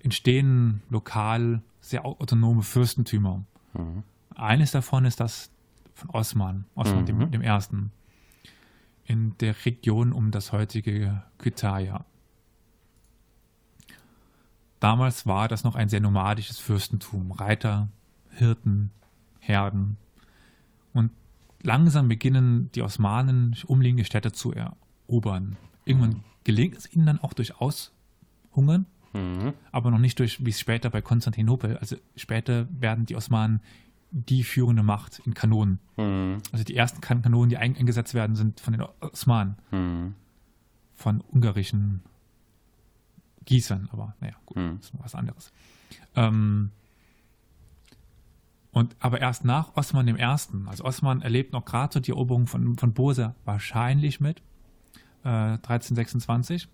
entstehen lokal sehr autonome Fürstentümer. Mhm. Eines davon ist das von Osman, Osman mhm. dem, dem, Ersten, in der Region um das heutige Kütahya. Damals war das noch ein sehr nomadisches Fürstentum. Reiter, Hirten, Herden. Und langsam beginnen die Osmanen, umliegende Städte zu erobern. Irgendwann mhm. gelingt es ihnen dann auch durch Aushungern, mhm. aber noch nicht durch, wie es später bei Konstantinopel, also später werden die Osmanen die führende Macht in Kanonen. Mhm. Also die ersten Kanonen, die eingesetzt werden, sind von den Osmanen. Mhm. Von ungarischen Gießern, aber naja, gut, mhm. das ist was anderes. Ähm, und aber erst nach Osman Ersten, also Osman erlebt noch gerade so die Eroberung von, von Bose wahrscheinlich mit, äh, 1326.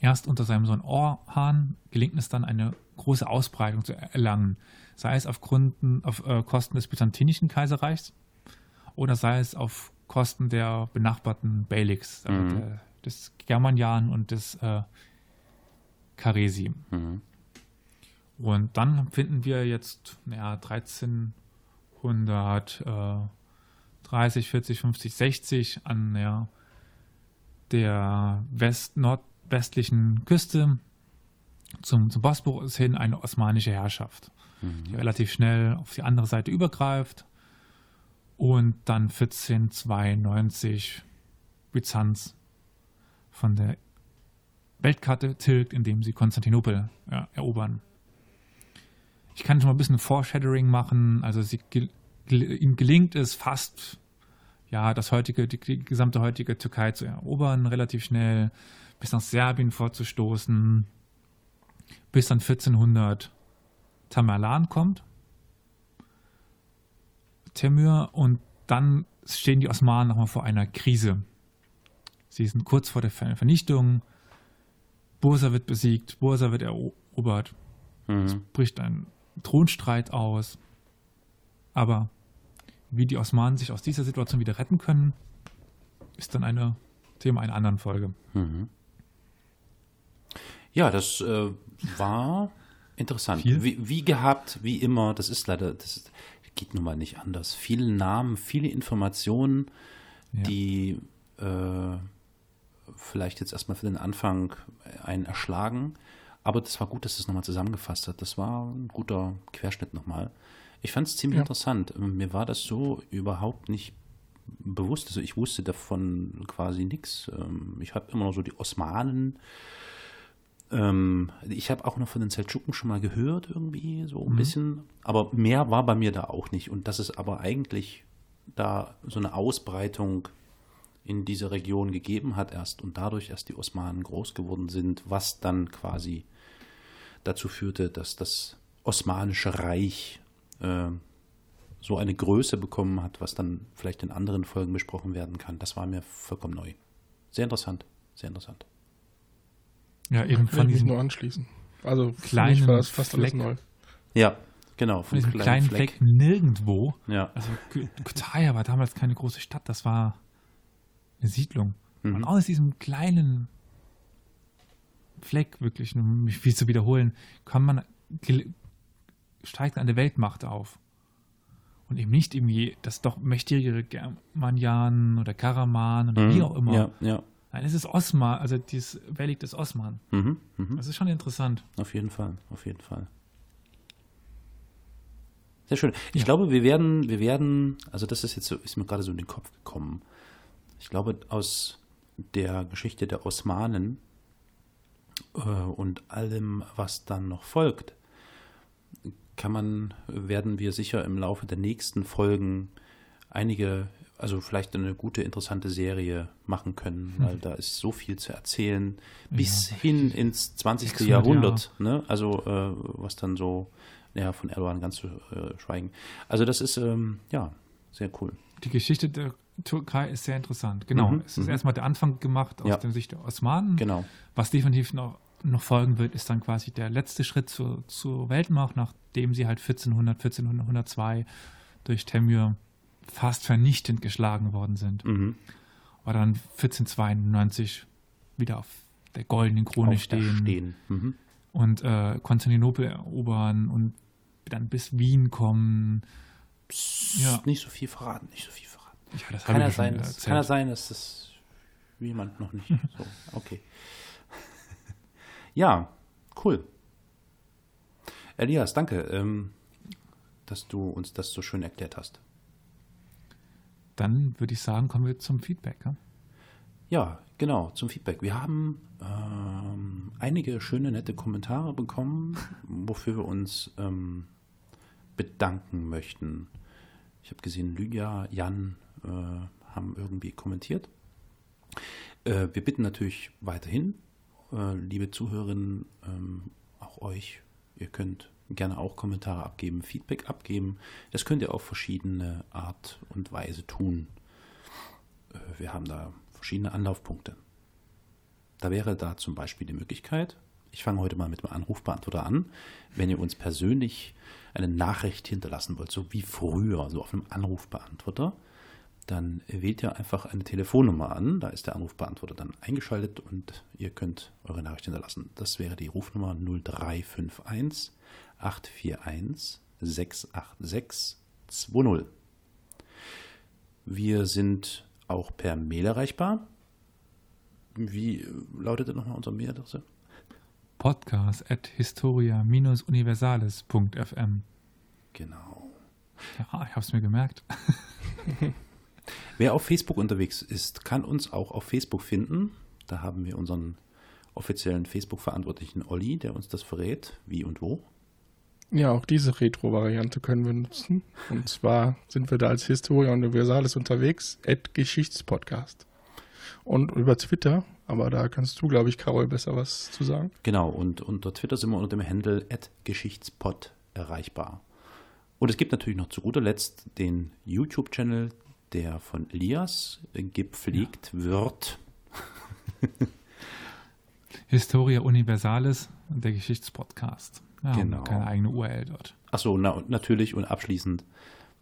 Erst unter seinem Sohn Orhan gelingt es dann, eine große Ausbreitung zu erlangen sei es auf, Gründen, auf äh, Kosten des Byzantinischen Kaiserreichs oder sei es auf Kosten der benachbarten Beyliks, also mhm. der, des Germanian und des äh, Karesi. Mhm. Und dann finden wir jetzt ja, 1330, 40, 50, 60 an ja, der West nordwestlichen Küste zum, zum Bosporus hin eine osmanische Herrschaft mhm. die relativ schnell auf die andere Seite übergreift. Und dann 1492 Byzanz von der Weltkarte tilgt, indem sie Konstantinopel ja, erobern. Ich kann schon mal ein bisschen Foreshadowing machen. Also sie, ihm gelingt es fast, ja, das heutige, die, die gesamte heutige Türkei zu erobern, relativ schnell, bis nach Serbien vorzustoßen, bis dann 1400 Tamerlan kommt, Temür, und dann stehen die Osmanen nochmal vor einer Krise. Sie sind kurz vor der Vernichtung. Bursa wird besiegt, Bursa wird erobert. Mhm. Es bricht ein Thronstreit aus. Aber wie die Osmanen sich aus dieser Situation wieder retten können, ist dann ein Thema einer anderen Folge. Mhm. Ja, das äh, war interessant. Wie, wie gehabt, wie immer, das ist leider, das geht nun mal nicht anders. Viele Namen, viele Informationen, Ja. die äh, vielleicht jetzt erstmal für den Anfang einen erschlagen. Aber das war gut, dass das nochmal zusammengefasst hat. Das war ein guter Querschnitt nochmal. Ich fand es ziemlich Ja. interessant. Mir war das so überhaupt nicht bewusst. Also ich wusste davon quasi nichts. Ich habe immer noch so die Osmanen. Ähm, ich habe auch noch von den Seldschuken schon mal gehört, irgendwie, so ein bisschen. Aber mehr war bei mir da auch nicht. Und dass es aber eigentlich da so eine Ausbreitung in diese Region gegeben hat erst und dadurch erst die Osmanen groß geworden sind, was dann quasi dazu führte, dass das Osmanische Reich äh, so eine Größe bekommen hat, was dann vielleicht in anderen Folgen besprochen werden kann. Das war mir vollkommen neu. Sehr interessant, sehr interessant. Ja, eben Kann von diesem, nur anschließen. Also für kleinen mich war das fast alles Fleck. neu. Ja, genau, von diesem kleinen Fleck. nirgendwo. Ja, Also K- Kütahya war damals keine große Stadt, das war eine Siedlung. Mhm. Und aus diesem kleinen Fleck, wirklich, um mich viel zu wiederholen, kann man, steigt eine Weltmacht auf. Und eben nicht irgendwie das doch mächtigere Germanian oder Karaman oder wie auch immer. Mhm. Ja, ja. Nein, es ist Osman, also dieses Relikt des Osman. Mhm, mhm. Das ist schon interessant. Auf jeden Fall, auf jeden Fall. Sehr schön. Ich Ja. glaube, wir werden, wir werden, also das ist jetzt so, ist mir gerade so in den Kopf gekommen. Ich glaube, aus der Geschichte der Osmanen und allem, was dann noch folgt, kann man, werden wir sicher im Laufe der nächsten Folgen einige, also vielleicht eine gute, interessante Serie machen können, weil da ist so viel zu erzählen, bis Ja, hin ins 20. 600 Jahrhundert, ne? Also äh, was dann so, ja, von Erdogan ganz zu äh, schweigen. Also das ist, ähm, ja, sehr cool. Die Geschichte der Türkei ist sehr interessant. Genau. Mhm, Es ist mhm. erstmal der Anfang gemacht aus Ja. der Sicht der Osmanen. Genau. Was definitiv noch, noch folgen wird, ist dann quasi der letzte Schritt zur, zur Weltmacht, nachdem sie halt 1400, 1402 durch Temür fast vernichtend geschlagen worden sind. Mhm. Aber dann 1492 wieder auf der goldenen Krone Auf stehen, stehen. Mhm. und äh, Konstantinopel erobern und dann bis Wien kommen. Ja. Nicht so viel verraten, nicht so viel verraten. Ja, das Kann ja sein, es kann ja sein, dass das jemand noch nicht so. Okay. ja, cool. Elias, danke, ähm, dass du uns das so schön erklärt hast. Dann würde ich sagen, kommen wir zum Feedback. Ja? Ja, genau, zum Feedback. Wir haben ähm, einige schöne, nette Kommentare bekommen, wofür wir uns ähm, bedanken möchten. Ich habe gesehen, Lydia, Jan haben irgendwie kommentiert. Äh, wir bitten natürlich weiterhin, äh, liebe Zuhörerinnen, ähm, auch euch, ihr könnt gerne auch Kommentare abgeben, Feedback abgeben. Das könnt ihr auf verschiedene Art und Weise tun. Äh, wir haben da verschiedene Anlaufpunkte. Da wäre da zum Beispiel die Möglichkeit, ich fange heute mal mit dem Anrufbeantworter an, wenn ihr uns persönlich eine Nachricht hinterlassen wollt, so wie früher, so auf einem Anrufbeantworter, dann wählt ihr einfach eine Telefonnummer an, da ist der Anrufbeantworter dann eingeschaltet und ihr könnt eure Nachricht hinterlassen. Das wäre die Rufnummer 0351 841 686 20. Wir sind auch per Mail erreichbar. Wie lautet denn nochmal unsere Mailadresse? Podcast at historia-universales.fm. Genau. Ja, ich habe es mir gemerkt. Wer auf Facebook unterwegs ist, kann uns auch auf Facebook finden. Da haben wir unseren offiziellen Facebook-Verantwortlichen Olli, der uns das verrät, wie und wo. Ja, auch diese Retro-Variante können wir nutzen. Und zwar sind wir da als Historia Universalis unterwegs, at Geschichtspodcast. Und über Twitter, aber da kannst du, glaube ich, Carol, besser was zu sagen. Genau, und unter Twitter sind wir unter dem Handle Geschichtspod erreichbar. Und es gibt natürlich noch zu guter Letzt den YouTube-Channel, der von Elias gepflegt wird. Historia Universalis, der Geschichtspodcast. Ja, Genau. genau. keine eigene URL dort. Achso, na, und natürlich und abschließend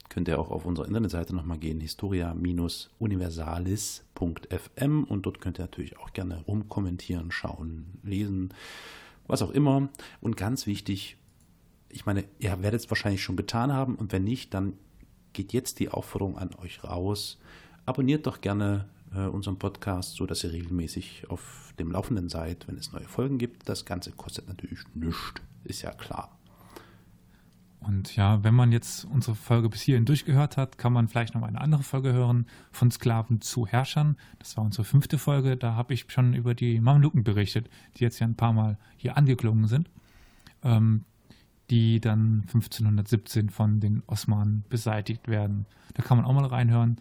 könnt ihr auch auf unserer Internetseite nochmal gehen, historia-universalis.fm und dort könnt ihr natürlich auch gerne rumkommentieren, schauen, lesen, was auch immer. Und ganz wichtig, ich meine, ihr werdet es wahrscheinlich schon getan haben und wenn nicht, dann geht jetzt die Aufforderung an euch raus. Abonniert doch gerne äh, unseren Podcast, so dass ihr regelmäßig auf dem Laufenden seid, wenn es neue Folgen gibt. Das Ganze kostet natürlich nichts, ist ja klar. Und ja, wenn man jetzt unsere Folge bis hierhin durchgehört hat, kann man vielleicht noch eine andere Folge hören von Sklaven zu Herrschern. Das war unsere fünfte Folge. Da habe ich schon über die Mamluken berichtet, die jetzt ja ein paar Mal hier angeklungen sind, ähm, die dann 1517 von den Osmanen beseitigt werden. Da kann man auch mal reinhören.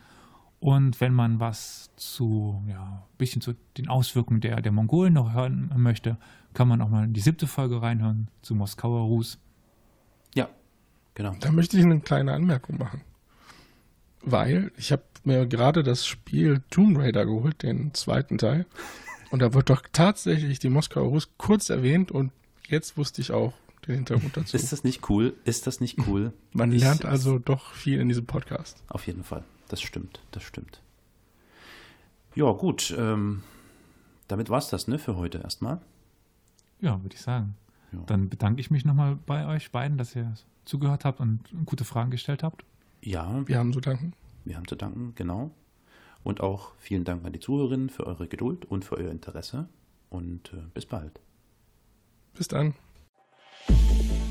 Und wenn man was zu, ja, ein bisschen zu den Auswirkungen der, der Mongolen noch hören möchte, kann man auch mal in die siebte Folge reinhören zu Moskauer Rus. Ja, genau. Da möchte ich eine kleine Anmerkung machen. Weil ich habe mir gerade das Spiel Tomb Raider geholt, den zweiten Teil. Und da wird doch tatsächlich die Moskauer Rus kurz erwähnt und jetzt wusste ich auch den Hintergrund dazu. Ist das nicht cool? Ist das nicht cool? Man lernt also doch viel in diesem Podcast. Auf jeden Fall. Das stimmt, das stimmt. Ja, gut. Ähm, damit war es das, ne, für heute erstmal. Ja, würde ich sagen. Ja. Dann bedanke ich mich nochmal bei euch beiden, dass ihr zugehört habt und gute Fragen gestellt habt. Ja, Wir haben zu danken. wir haben zu danken, genau. Und auch vielen Dank an die Zuhörerinnen für eure Geduld und für euer Interesse. Und äh, bis bald. Bis dann. Thank you.